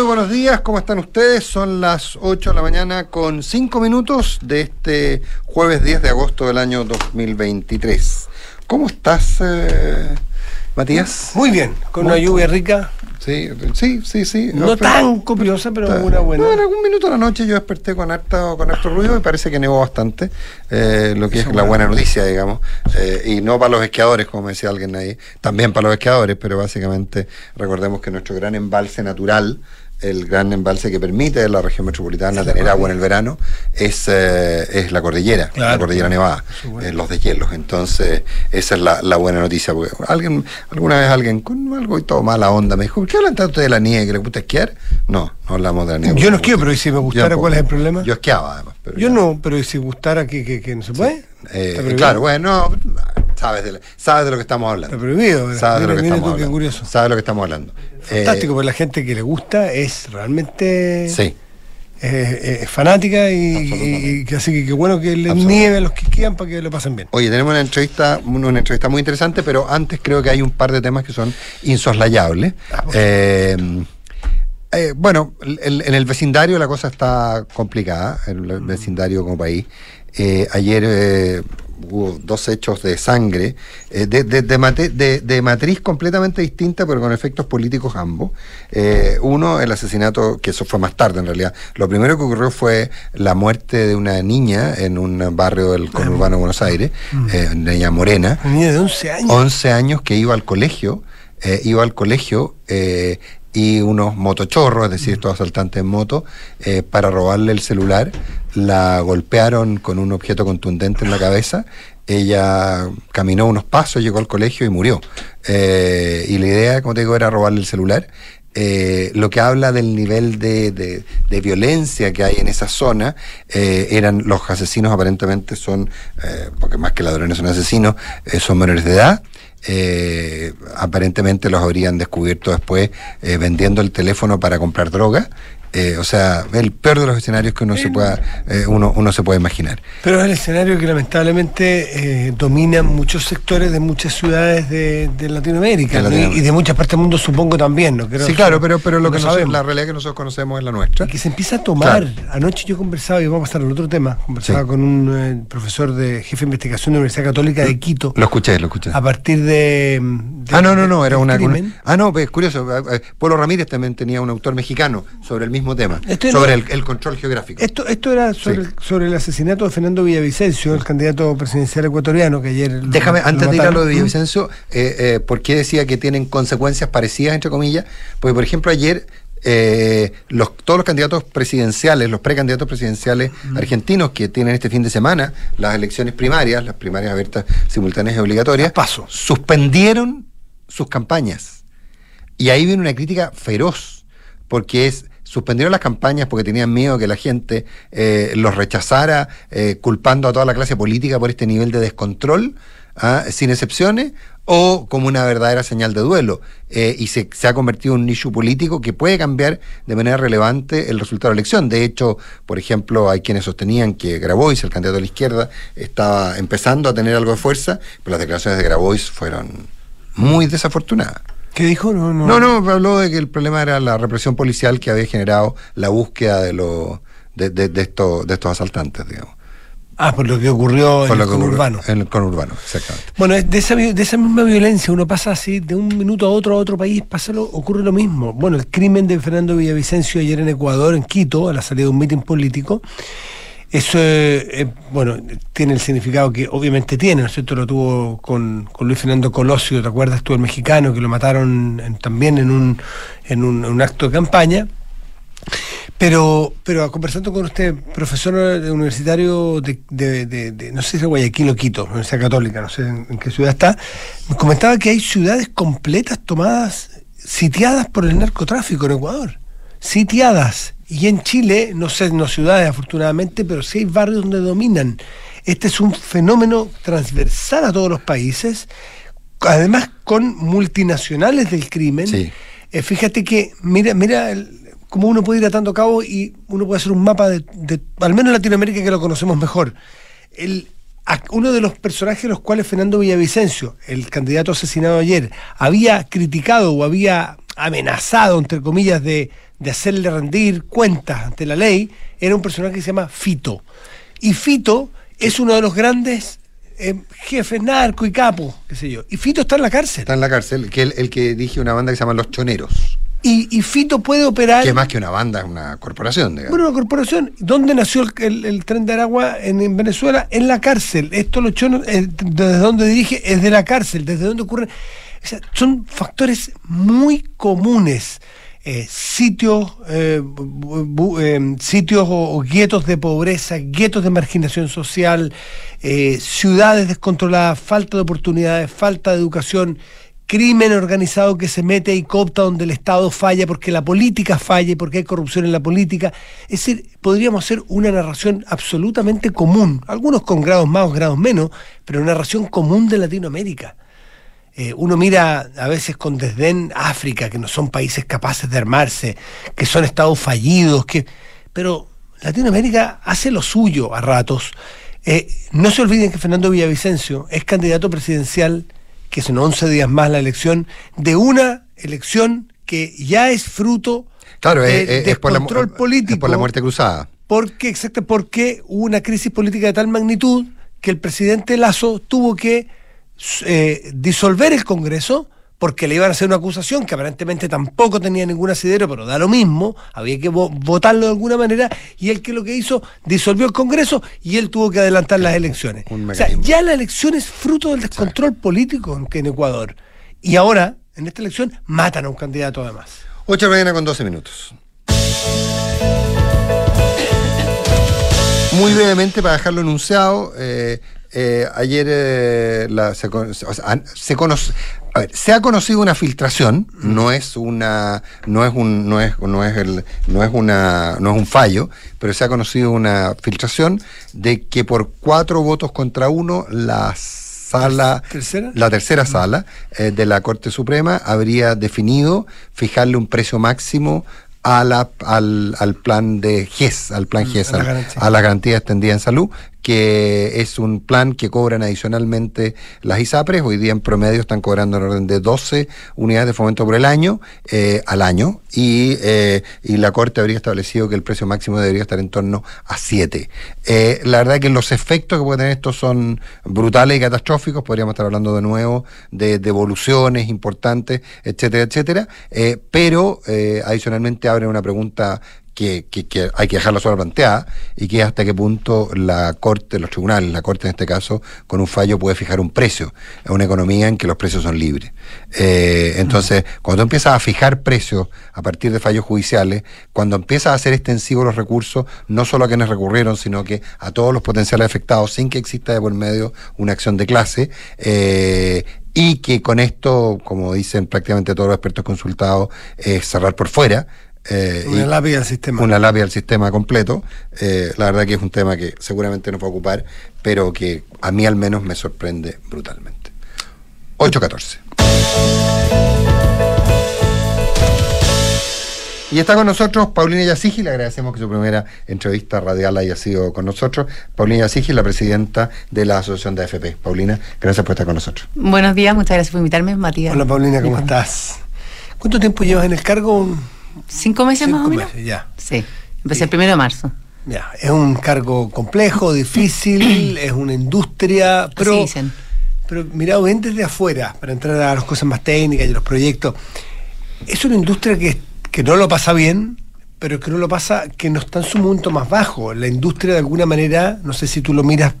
Muy buenos días, ¿cómo están ustedes? Son las 8 de la mañana con 5 minutos de este jueves 10 de agosto del año 2023. ¿Cómo estás, eh, Matías? Muy bien, con una lluvia rica. Sí, sí, sí, sí. No, tan copiosa, pero una buena. No, en algún minuto de la noche yo desperté con harto, con harto ruido y parece que nevó bastante, eh, lo que es la buena noticia, digamos. Eh, y no para los esquiadores, como me decía alguien ahí, también para los esquiadores, pero básicamente recordemos que nuestro gran embalse natural, el gran embalse que permite a la región metropolitana tener agua en el verano es, eh, es la cordillera, la cordillera nevada, eh, los deshielos. Entonces, esa es la, buena noticia. Porque alguien, alguna vez alguien con algo y todo mala onda me dijo, ¿por qué hablan tanto de la nieve que le gusta esquiar? No, no hablamos de la nieve. Yo no esquío, pero si me gustara, ¿cuál es el problema? Yo esquiaba además. Yo no, pero si gustara que, que, no se puede. Eh, claro, bueno, sabes de, sabes de lo que estamos hablando. Está prohibido. Sabes de lo que estamos hablando. Curioso. Sabes de lo que estamos hablando. Fantástico, eh, porque la gente que le gusta es realmente. Sí. Eh, fanática y, así que qué bueno que le nieve a los que quieran para que lo pasen bien. Oye, tenemos una entrevista, una entrevista muy interesante, pero antes creo que hay un par de temas que son insoslayables. Ah, eh, bueno, en el vecindario la cosa está complicada, en el vecindario como país. ayer hubo dos hechos de sangre, eh, de, de, matriz completamente distinta, pero con efectos políticos ambos. Eh, uno, el asesinato, que eso fue más tarde en realidad. Lo primero que ocurrió fue la muerte de una niña en un barrio del conurbano de Buenos Aires, mm. eh, una niña morena. Una niña de 11 años. 11 años que iba al colegio. iba al colegio y unos motochorros, es decir, estos asaltantes en moto, eh, para robarle el celular. La golpearon con un objeto contundente en la cabeza. Ella caminó unos pasos, llegó al colegio y murió. Eh, y la idea, como te digo, era robarle el celular. Eh, lo que habla del nivel de, de, violencia que hay en esa zona, eran los asesinos aparentemente son, porque más que ladrones son asesinos, son menores de edad, eh, aparentemente los habrían descubierto después eh, vendiendo el teléfono para comprar droga eh, o sea, el peor de los escenarios que uno se pueda eh, uno, uno se puede imaginar. Pero es el escenario que lamentablemente eh, domina muchos sectores de muchas ciudades de, Latinoamérica, Y, de muchas partes del mundo supongo también, ¿no? sí, claro, pero, pero lo que sabemos. la realidad que nosotros conocemos es la nuestra. Y que se empieza a tomar. Anoche yo conversaba, y vamos a pasar al otro tema, conversaba con un profesor de jefe de investigación de la Universidad Católica de Quito. Lo escuché, lo escuché. A partir de... ah, no, no, no, era una, Ah, no, es curioso. Polo Ramírez también tenía un autor mexicano sobre el mismo tema, sobre el, control geográfico. Esto, esto era sobre, el, asesinato de Fernando Villavicencio, el candidato presidencial ecuatoriano, que ayer... Déjame, antes de ir a lo de Villavicencio, eh, eh, ¿por qué decía que tienen consecuencias parecidas, entre comillas? Porque, por ejemplo, ayer eh, los, todos los candidatos presidenciales, los precandidatos presidenciales argentinos que tienen este fin de semana las elecciones primarias, las primarias abiertas, simultáneas y obligatorias, paso. suspendieron sus campañas. Y ahí viene una crítica feroz, porque es suspendieron las campañas porque tenían miedo que la gente eh, los rechazara, eh, culpando a toda la clase política por este nivel de descontrol, ¿ah? sin excepciones, o como una verdadera señal de duelo. Eh, y se, ha convertido en un nicho político que puede cambiar de manera relevante el resultado de la elección. De hecho, por ejemplo, hay quienes sostenían que Grabois, el candidato de la izquierda, estaba empezando a tener algo de fuerza, pero las declaraciones de Grabois fueron muy desafortunadas. ¿Qué dijo? No, no. No, no, habló de que el problema era la represión policial que había generado la búsqueda de, los de, de, estos, de estos asaltantes, digamos. Ah, por lo que ocurrió en el conurbano. En el conurbano, exactamente. Bueno, de esa, de esa misma violencia, uno pasa así, de un minuto a otro a otro país, pasa lo, ocurre lo mismo. Bueno, el crimen de Fernando Villavicencio ayer en Ecuador, en Quito, a la salida de un mitin político, eso, eh, bueno, tiene el significado que obviamente tiene, ¿no es cierto? Lo tuvo con, Luis Fernando Colosio, ¿te acuerdas tú, el mexicano, que lo mataron también en, un, en un, acto de campaña? Pero, pero conversando con usted, profesor universitario de, de, no sé si es Guayaquil o Quito, Universidad Católica, no sé en, qué ciudad está, me comentaba que hay ciudades completas tomadas, sitiadas por el narcotráfico en Ecuador. Sitiadas. Y en Chile, no sé, no ciudades afortunadamente, pero sí hay barrios donde dominan. Este es un fenómeno transversal a todos los países, además con multinacionales del crimen. Eh, fíjate que, mira, mira cómo uno puede ir atando cabo y uno puede hacer un mapa de, al menos Latinoamérica que lo conocemos mejor. El, uno de los personajes los cuales Fernando Villavicencio, el candidato asesinado ayer, había criticado o había amenazado, entre comillas, de, de hacerle rendir cuentas ante la ley, era un personaje que se llama Fito. Y Fito es uno de los grandes eh, jefes narco y capo, qué sé yo. Y Fito está en la cárcel. Está en la cárcel, que el, el que dirige una banda que se llama Los Choneros. Y, y Fito puede operar. Que más que una banda es una corporación, digamos. Bueno, una corporación. ¿Dónde nació el, el- el tren de Aragua en, en Venezuela? En la cárcel. Esto los chonos, eh, desde donde dirige, es de la cárcel. Desde donde ocurre. O sea, son factores muy comunes. Eh, sitios, eh, bu- eh, sitios o, o guetos de pobreza, guetos de marginación social, ciudades descontroladas, falta de oportunidades, falta de educación, crimen organizado que se mete y coopta donde el Estado falla porque la política falle, porque hay corrupción en la política. Es decir, podríamos hacer una narración absolutamente común, algunos con grados más o grados menos, pero una narración común de Latinoamérica. Eh, uno mira a veces con desdén África, que no son países capaces de armarse, que son estados fallidos, que pero Latinoamérica hace lo suyo a ratos. Eh, no se olviden que Fernando Villavicencio es candidato presidencial, que son 11 días más la elección, de una elección que ya es fruto Claro, de- es, es- de es por la, mu- control es político. por la muerte cruzada. Porque, exacto, porque hubo una crisis política de tal magnitud que el presidente Lazo tuvo que eh, disolver el Congreso porque le iban a hacer una acusación que aparentemente tampoco tenía ningún asidero, pero da lo mismo, había que vo- votarlo de alguna manera, y él que lo que hizo, disolvió el Congreso y él tuvo que adelantar las elecciones. O sea, ya la elección es fruto del descontrol político en, Ecuador. Y ahora, en esta elección, matan a un candidato además. 8 de la mañana con 12 minutos. Muy brevemente, para dejarlo enunciado, eh, eh, ayer eh, la- se, o sea, se conoce. A ver, se ha conocido una filtración, no es una, no es un, no es, no es el, no es una, no es un fallo, pero se ha conocido una filtración de que por cuatro votos contra uno la sala, ¿Tercera? la tercera sala eh, de la Corte Suprema habría definido fijarle un precio máximo a la, al, al plan de GES, al plan GES, Mm, a la al- garantía. a la garantía extendida en salud, que es un plan que cobran adicionalmente las ISAPRES. Hoy día en promedio están cobrando en orden de 12 unidades de fomento por el año, eh, al año, y, eh, y la Corte habría establecido que el precio máximo debería estar en torno a 7. Eh, la verdad que los efectos que puede tener esto son brutales y catastróficos, podríamos estar hablando de nuevo de devoluciones importantes, etcétera, etcétera, eh, pero eh, adicionalmente abre una pregunta que, que- que hay que dejarla sola planteada y que es hasta qué punto la Corte, los tribunales, la Corte en este caso, con un fallo puede fijar un precio. Es una economía en que los precios son libres. Eh, entonces, cuando empiezas a fijar precios a partir de fallos judiciales, cuando empiezas a hacer extensivos los recursos, no solo a quienes recurrieron, sino que a todos los potenciales afectados, sin que exista de por medio una acción de clase, eh, y que con esto, como dicen prácticamente todos los expertos consultados, es cerrar por fuera. Eh, Una lápida al sistema. una lápida al sistema completo. Eh, la verdad que es un tema que seguramente nos va a ocupar, pero que a mí al menos me sorprende brutalmente. 8.14. Y está con nosotros Paulina Yasigi, le agradecemos que su primera entrevista radial haya sido con nosotros. Paulina Yasigi, la presidenta de la Asociación de AFP. Paulina, gracias por estar con nosotros. Buenos días, muchas gracias por invitarme, Matías. Hola Paulina, ¿cómo estás? ¿Cuánto tiempo llevas en el cargo? ¿Cinco meses más o menos? meses, ya. Sí, empecé el primero de marzo. Ya, es un cargo complejo, difícil, es una industria, pero, Así dicen. pero mirado bien desde afuera, para entrar a las cosas más técnicas y los proyectos, es una industria que, que no lo pasa bien, pero que no lo pasa, que no está en su momento más bajo. La industria de alguna manera, no sé si tú lo miras,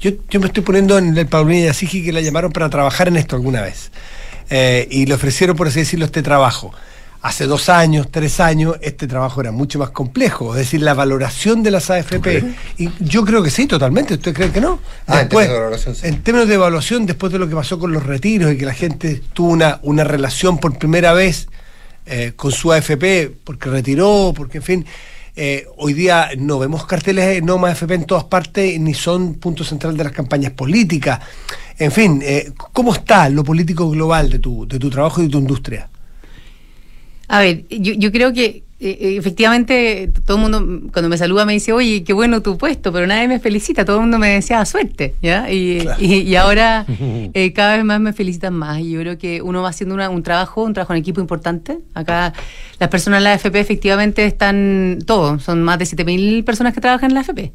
yo, yo me estoy poniendo en el Paulina Yasigi que la llamaron para trabajar en esto alguna vez. Eh, y le ofrecieron, por así decirlo, este trabajo. Hace dos años, tres años, este trabajo era mucho más complejo, es decir, la valoración de las AFP. Y yo creo que sí, totalmente. ¿Usted cree que no? Ah, en términos de valoración, sí. en términos de evaluación, después de lo que pasó con los retiros y que la gente tuvo una, una relación por primera vez eh, con su AFP, porque retiró, porque en fin, eh, hoy día no vemos carteles de no más AFP en todas partes, ni son punto central de las campañas políticas. En fin, eh, ¿cómo está lo político global de tu, de tu trabajo y de tu industria? A ver, yo, yo creo que eh, eh, efectivamente, todo el mundo cuando me saluda me dice, oye, qué bueno tu puesto, pero nadie me felicita, todo el mundo me desea suerte, ¿ya? Y, Claro. y- y ahora eh, cada vez más me felicitan más. Y yo creo que uno va haciendo una- un trabajo, un trabajo en equipo importante. Acá las personas en la AFP efectivamente están, todos, son más de 7.000 personas que trabajan en la AFP.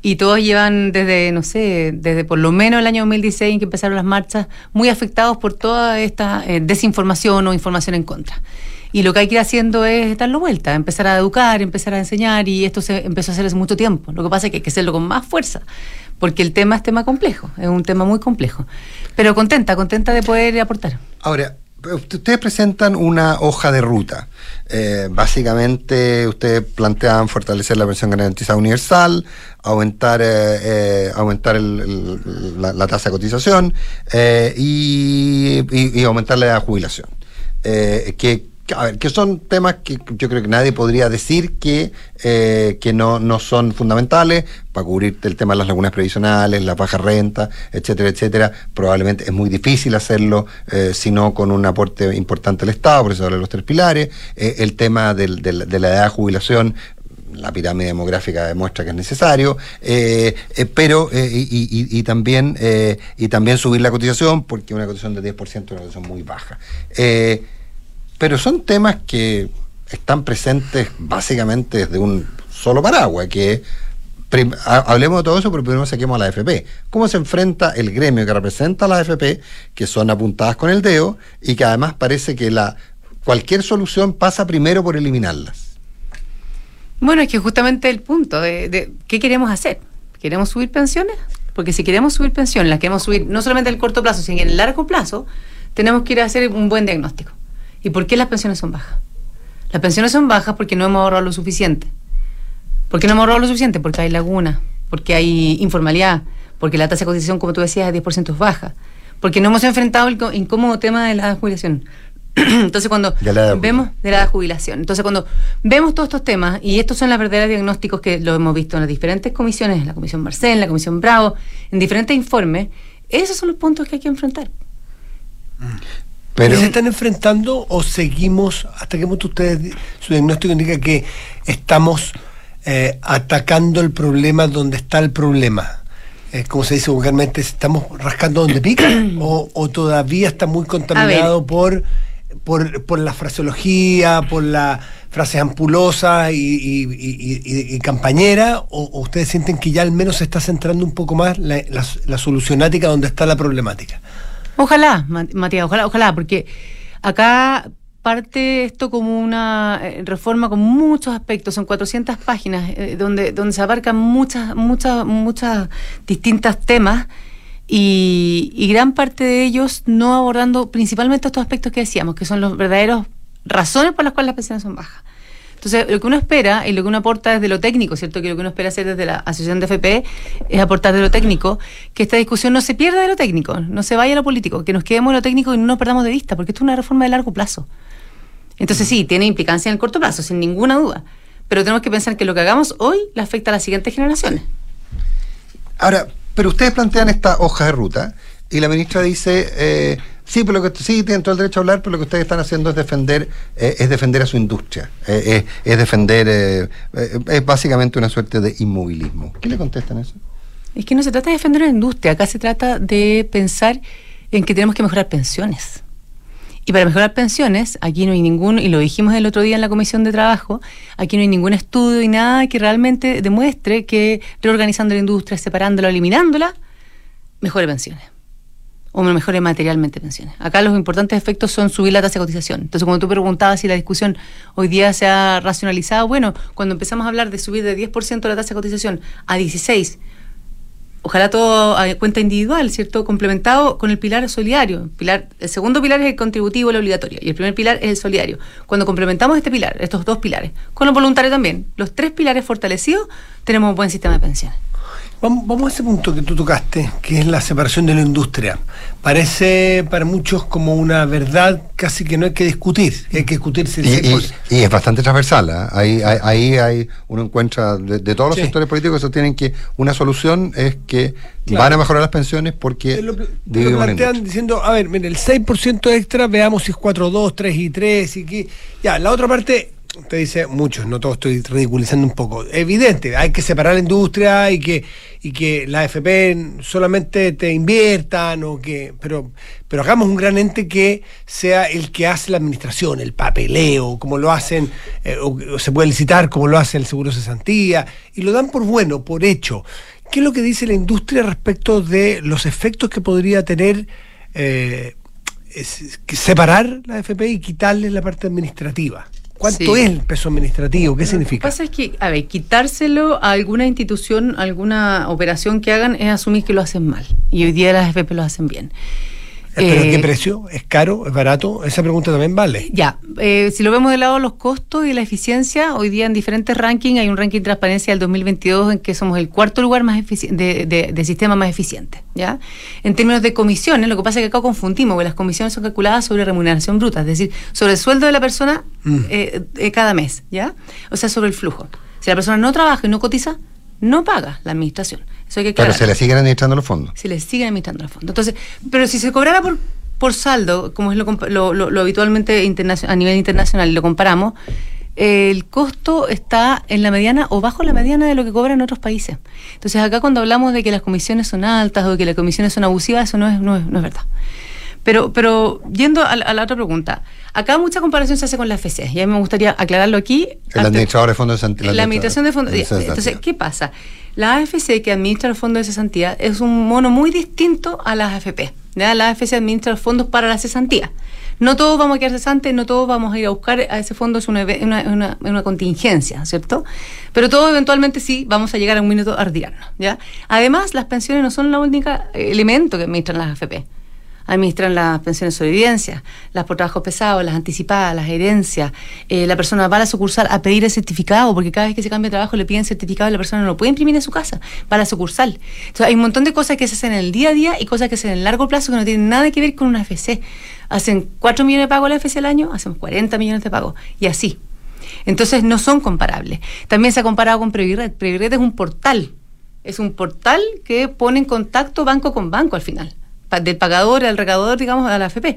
Y todos llevan desde, no sé, desde por lo menos el año 2016 en que empezaron las marchas, muy afectados por toda esta eh, desinformación o información en contra. Y lo que hay que ir haciendo es darlo vuelta, empezar a educar, empezar a enseñar, y esto se empezó a hacer hace mucho tiempo. Lo que pasa es que hay que hacerlo con más fuerza, porque el tema es tema complejo, es un tema muy complejo. Pero contenta, contenta de poder aportar. Ahora, ustedes presentan una hoja de ruta. Eh, básicamente, ustedes plantean fortalecer la pensión garantizada universal, aumentar, eh, eh, aumentar el- la, tasa de cotización y, y- aumentar la jubilación. Que, a ver, que son temas que yo creo que nadie podría decir que, eh, que no, no son fundamentales para cubrir el tema de las lagunas previsionales, la baja renta, etcétera, etcétera. Probablemente es muy difícil hacerlo eh, si no con un aporte importante del Estado, por eso hablo de los tres pilares. Eh, el tema del- de la edad de jubilación la pirámide demográfica demuestra que es necesario, eh, pero y, también y también subir la cotización, porque una cotización de 10% es una cotización muy baja. Pero son temas que están presentes básicamente desde un solo paraguas, que hablemos de todo eso, pero primero saquemos a la AFP. ¿Cómo se enfrenta el gremio que representa a la AFP, que son apuntadas con el dedo, y que además parece que la cualquier solución pasa primero por eliminarlas? Bueno, es que justamente el punto de qué queremos hacer. ¿Queremos subir pensiones? Porque si queremos subir pensiones, las queremos subir no solamente en el corto plazo, sino en el largo plazo, tenemos que ir a hacer un buen diagnóstico. ¿Y por qué las pensiones son bajas? Las pensiones son bajas porque no hemos ahorrado lo suficiente. ¿Por qué no hemos ahorrado lo suficiente? Porque hay lagunas, porque hay informalidad, porque la tasa de cotización, como tú decías, es 10% es baja, porque no hemos enfrentado el incómodo tema de la jubilación. Entonces, cuando De la edad de vemos de la jubilación, entonces cuando vemos todos estos temas, y estos son los verdaderos diagnósticos que lo hemos visto en las diferentes comisiones, en la Comisión Marcel, en la Comisión Bravo, en diferentes informes, esos son los puntos que hay que enfrentar. Pero, ¿Se están enfrentando o seguimos, hasta qué punto ustedes, su diagnóstico indica que estamos eh, atacando el problema donde está el problema? Eh, como se dice vulgarmente, ¿estamos rascando donde pica? o, ¿O todavía está muy contaminado por, por, por la fraseología, por las frases ampulosas y, y, y- y- y campañera? O, o ustedes sienten que ya al menos se está centrando un poco más la, la, la solucionática donde está la problemática? Ojalá, Ma- Matías, ojalá, ojalá, porque acá parte esto como una eh, reforma con muchos aspectos, son 400 páginas eh, donde, donde se abarcan muchas, muchas, muchas distintas temas y, y gran parte de ellos no abordando principalmente estos aspectos que decíamos, que son los verdaderos razones por las cuales las pensiones son bajas. Entonces, lo que uno espera y lo que uno aporta desde lo técnico, ¿cierto? Que lo que uno espera hacer desde la Asociación de FP es aportar de lo técnico, que esta discusión no se pierda de lo técnico, no se vaya a lo político, que nos quedemos en lo técnico y no nos perdamos de vista, porque esto es una reforma de largo plazo. Entonces, sí, tiene implicancia en el corto plazo, sin ninguna duda. Pero tenemos que pensar que lo que hagamos hoy le afecta a las siguientes generaciones. Ahora, pero ustedes plantean esta hoja de ruta y la ministra dice, eh, sí, pero lo que sí tienen todo el derecho a hablar, pero lo que ustedes están haciendo es defender, eh, es defender a su industria, eh, eh, es defender, es básicamente una suerte de inmovilismo. ¿Qué le contestan a eso? Es que no se trata de defender la industria, acá se trata de pensar en que tenemos que mejorar pensiones. Y para mejorar pensiones, aquí no hay ningún, y lo dijimos el otro día en la Comisión de Trabajo, aquí no hay ningún estudio y nada que realmente demuestre que reorganizando la industria, separándola, eliminándola, mejore pensiones. O mejore materialmente pensiones. Acá los importantes efectos son subir la tasa de cotización. Entonces, cuando tú preguntabas si la discusión hoy día se ha racionalizado, bueno, cuando empezamos a hablar de subir de 10% la tasa de cotización a 16%, ojalá todo a cuenta individual, ¿cierto? Complementado con el pilar solidario. Pilar, el segundo pilar es el contributivo, el obligatorio, y el primer pilar es el solidario. Cuando complementamos este pilar, estos dos pilares, con los voluntarios también, los tres pilares fortalecidos, tenemos un buen sistema de pensiones. Vamos, a ese punto que tú tocaste, que es la separación de la industria. Parece para muchos como una verdad casi que no hay que discutir, hay que discutirse el Y, y- 100%. y es bastante transversal. ¿ah? Ahí, ahí, ahí hay, uno encuentra de, de todos los Sí. sectores políticos que sostienen que una solución es que Claro. van a mejorar las pensiones porque lo, lo plantean diciendo, a ver, mire, el 6% extra, veamos si es 4, 2, 3 y 3 y que... Ya, la otra parte, usted dice muchos, no todos estoy ridiculizando un poco. Evidente, hay que separar la industria y que, y que la AFP solamente te inviertan o que. Pero, pero hagamos un gran ente que sea el que hace la administración, el papeleo, como lo hacen, eh, o, se puede licitar como lo hace el Seguro Cesantía, y lo dan por bueno, por hecho. ¿Qué es lo que dice la industria respecto de los efectos que podría tener eh, separar la AFP y quitarle la parte administrativa? ¿Cuánto es el peso administrativo? ¿Qué significa? Lo que pasa es que, a ver, quitárselo a alguna institución, alguna operación que hagan es asumir que lo hacen mal. Y hoy día las FP lo hacen bien. ¿Pero qué eh, precio? ¿Es caro? ¿Es barato? Esa pregunta también vale. Ya, eh, si lo vemos del lado de los costos y la eficiencia, hoy día en diferentes rankings hay un ranking de transparencia del 2022 en que somos el cuarto lugar más de, de, sistema más eficiente. ¿ya? En términos de comisiones, lo que pasa es que acá confundimos, porque las comisiones son calculadas sobre remuneración bruta, es decir, sobre el sueldo de la persona mm. eh, cada mes, ¿ya? O sea, sobre el flujo. Si la persona no trabaja y no cotiza, no paga la administración. Pero se le siguen administrando los fondos. Se le siguen administrando los fondos. Entonces, pero si se cobrara por, por saldo, como es lo, lo, habitualmente a nivel internacional, y lo comparamos, el costo está en la mediana o bajo la mediana de lo que cobran otros países. Entonces, acá cuando hablamos de que las comisiones son altas o que las comisiones son abusivas, eso no es, no es, no es verdad. Pero, pero yendo a la, otra pregunta, acá mucha comparación se hace con la FC, y a mí me gustaría aclararlo aquí. El administrador de fondos de cesantía. La administración de fondos de Entonces, ¿qué pasa? La AFC, que administra el fondo de cesantía, es un mono muy distinto a las AFP. La AFC administra los fondos para la cesantía. No todos vamos a quedar cesantes, no todos vamos a ir a buscar a ese fondo, es una, una, una, contingencia, ¿cierto? Pero todos eventualmente sí vamos a llegar a un minuto a retirarnos, ¿ya? Además, las pensiones no son el único elemento que administran las AFP administran las pensiones sobre evidencia, las por trabajos pesados, las anticipadas, las herencias. Eh, la persona va a la sucursal a pedir el certificado, porque cada vez que se cambia de trabajo le piden certificado y la persona no lo puede imprimir en su casa, va a la sucursal. Entonces hay un montón de cosas que se hacen en el día a día y cosas que se hacen en el largo plazo que no tienen nada que ver con una FC. Hacen 4 millones de pagos la FC al año, hacemos 40 millones de pagos y así. Entonces no son comparables. También se ha comparado con Previred. Previred es un portal. Es un portal que pone en contacto banco con banco al final del pagador al recaudador, digamos, a la AFP.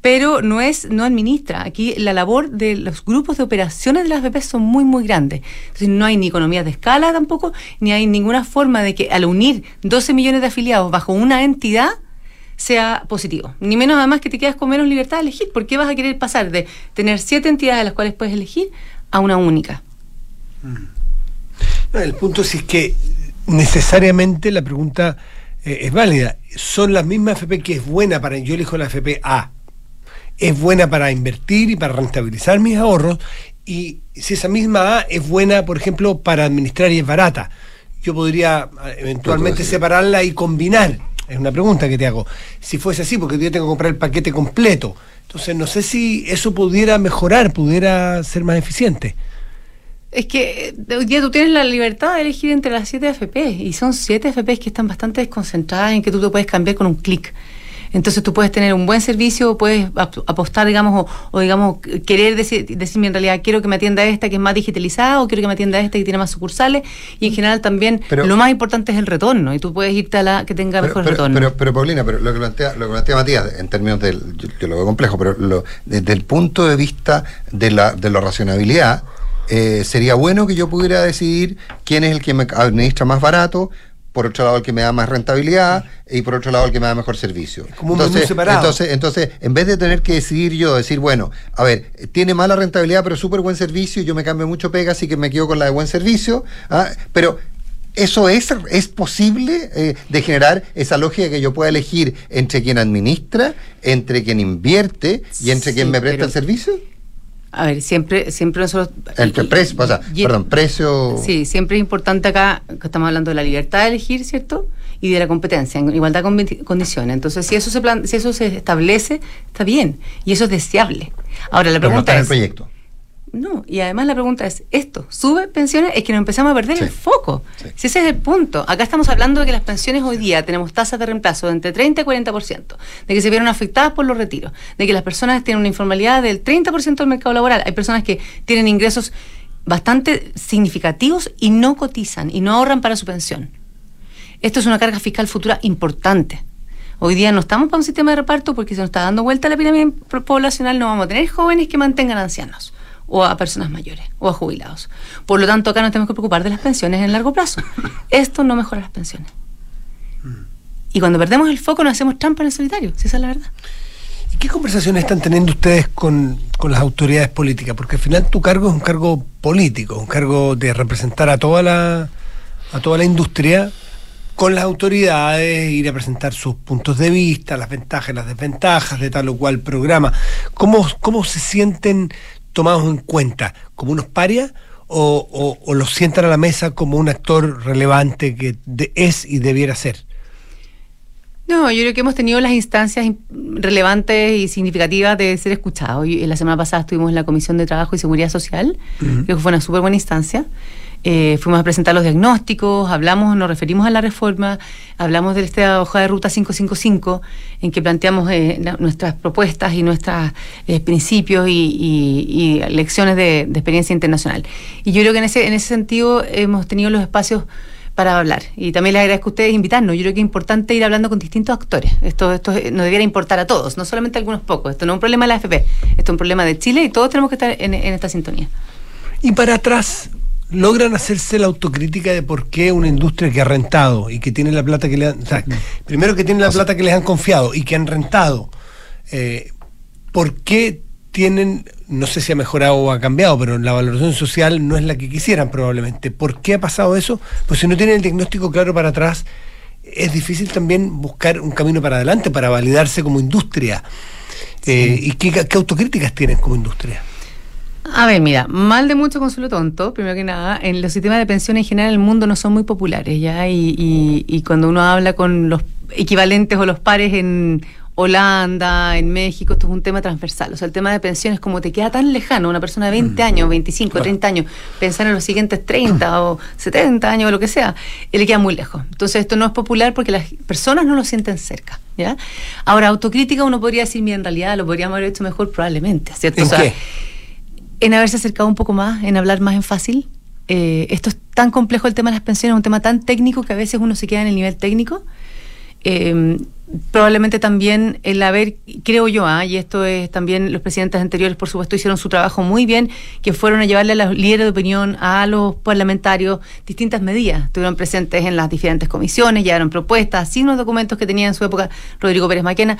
Pero no es, no administra. Aquí la labor de los grupos de operaciones de las AFP son muy, muy grandes. Entonces no hay ni economías de escala tampoco, ni hay ninguna forma de que al unir 12 millones de afiliados bajo una entidad, sea positivo. Ni menos además que te quedas con menos libertad de elegir. ¿Por qué vas a querer pasar de tener siete entidades de las cuales puedes elegir a una única? el punto es que necesariamente la pregunta eh, es válida. Son las mismas FP que es buena para, yo elijo la FP A, es buena para invertir y para rentabilizar mis ahorros, y si esa misma A es buena, por ejemplo, para administrar y es barata, yo podría eh, eventualmente separarla y combinar. Es una pregunta que te hago. Si fuese así, porque yo tengo que comprar el paquete completo. Entonces, no sé si eso pudiera mejorar, pudiera ser más eficiente. Es que hoy día tú tienes la libertad de elegir entre las siete FP y son siete FP que están bastante desconcentradas en que tú te puedes cambiar con un clic. Entonces tú puedes tener un buen servicio, puedes apostar, digamos, o, digamos, querer decir, decirme en realidad quiero que me atienda esta que es más digitalizada o quiero que me atienda esta que tiene más sucursales y en general también lo más importante es el retorno y tú puedes irte a la que tenga mejor retorno. Pero, pero, Paulina, pero lo que plantea, lo que plantea Matías en términos del, yo, lo veo complejo, pero lo, desde el punto de vista de la, de la racionabilidad, eh, sería bueno que yo pudiera decidir quién es el que me administra más barato, por otro lado el que me da más rentabilidad y por otro lado el que me da mejor servicio. entonces, entonces, entonces, en vez de tener que decidir yo, decir, bueno, a ver, tiene mala rentabilidad pero súper buen servicio, yo me cambio mucho pega, así que me quedo con la de buen servicio, ¿ah? pero ¿Eso es, es posible eh, de generar esa lógica que yo pueda elegir entre quien administra, entre quien invierte y entre quien me presta el servicio? A ver, siempre, siempre nosotros. El precio, o sea, perdón, precio. Sí, siempre es importante acá, que estamos hablando de la libertad de elegir, ¿cierto? Y de la competencia, en igualdad de condiciones. Entonces, si eso se plan, si eso se establece, está bien. Y eso es deseable. Ahora, la pregunta Pero no está en el proyecto. No, y además la pregunta es, ¿esto sube pensiones? Es que nos empezamos a perder el foco. Si ese es el punto. Acá estamos hablando de que las pensiones hoy día tenemos tasas de reemplazo de entre 30 y 40%, de que se vieron afectadas por los retiros, de que las personas tienen una informalidad del 30% del mercado laboral. Hay personas que tienen ingresos bastante significativos y no cotizan y no ahorran para su pensión. Esto es una carga fiscal futura importante. Hoy día no estamos para un sistema de reparto porque se nos está dando vuelta la pirámide poblacional, no vamos a tener jóvenes que mantengan ancianos o a personas mayores o a jubilados. Por lo tanto, acá nos tenemos que preocupar de las pensiones en largo plazo. Esto no mejora las pensiones. Y cuando perdemos el foco nos hacemos trampa en el solitario, si esa es la verdad. ¿Y qué conversaciones están teniendo ustedes con, con, las autoridades políticas? Porque al final tu cargo es un cargo político, un cargo de representar a toda la, a toda la industria con las autoridades, ir a presentar sus puntos de vista, las ventajas y las desventajas de tal o cual programa. ¿Cómo, cómo se sienten tomados en cuenta? ¿Como unos parias o, o, los sientan a la mesa como un actor relevante que es y debiera ser? No, yo creo que hemos tenido las instancias relevantes y significativas de ser escuchados. la semana pasada estuvimos en la Comisión de Trabajo y Seguridad Social, creo que fue una súper buena instancia. Eh, fuimos a presentar los diagnósticos, hablamos, nos referimos a la reforma, hablamos de esta hoja de ruta 555, en que planteamos eh, nuestras propuestas y nuestros eh, principios y, lecciones de, experiencia internacional. Y yo creo que en ese, en ese sentido hemos tenido los espacios para hablar. Y también les agradezco a ustedes invitarnos. Yo creo que es importante ir hablando con distintos actores. Esto, esto nos debiera importar a todos, no solamente a algunos pocos. Esto no es un problema de la AFP, esto es un problema de Chile y todos tenemos que estar en, en esta sintonía. Y para atrás, logran hacerse la autocrítica de por qué una industria que ha rentado y que tiene la plata que le han. primero que tiene la plata que les han confiado y que han rentado, eh, ¿por qué tienen, no sé si ha mejorado o ha cambiado, pero la valoración social no es la que quisieran probablemente? ¿Por qué ha pasado eso? Pues si no tienen el diagnóstico claro para atrás, es difícil también buscar un camino para adelante para validarse como industria. Eh, ¿Y qué, qué autocríticas tienen como industria? A ver, mira, mal de mucho consuelo tonto, primero que nada, en los sistemas de pensión en general en el mundo no son muy populares, ¿ya? Y, y, cuando uno habla con los equivalentes o los pares en Holanda, en México, esto es un tema transversal. O sea, el tema de pensiones, como te queda tan lejano, una persona de 20 mm. años, 25, 30 años, pensar en los siguientes 30 o 70 años o lo que sea, él le queda muy lejos. Entonces, esto no es popular porque las personas no lo sienten cerca. ¿ya? Ahora, autocrítica uno podría decir, mira, en realidad lo podríamos haber hecho mejor probablemente, ¿cierto? o sea, en haberse acercado un poco más, en hablar más en fácil. Eh, esto es tan complejo el tema de las pensiones, un tema tan técnico que a veces uno se queda en el nivel técnico. Eh, probablemente también el haber, creo yo, ah, y esto es también los presidentes anteriores, por supuesto, hicieron su trabajo muy bien, que fueron a llevarle a los líderes de opinión, a los parlamentarios, distintas medidas. Estuvieron presentes en las diferentes comisiones, llevaron propuestas, sin los documentos que tenía en su época Rodrigo Pérez Maquena,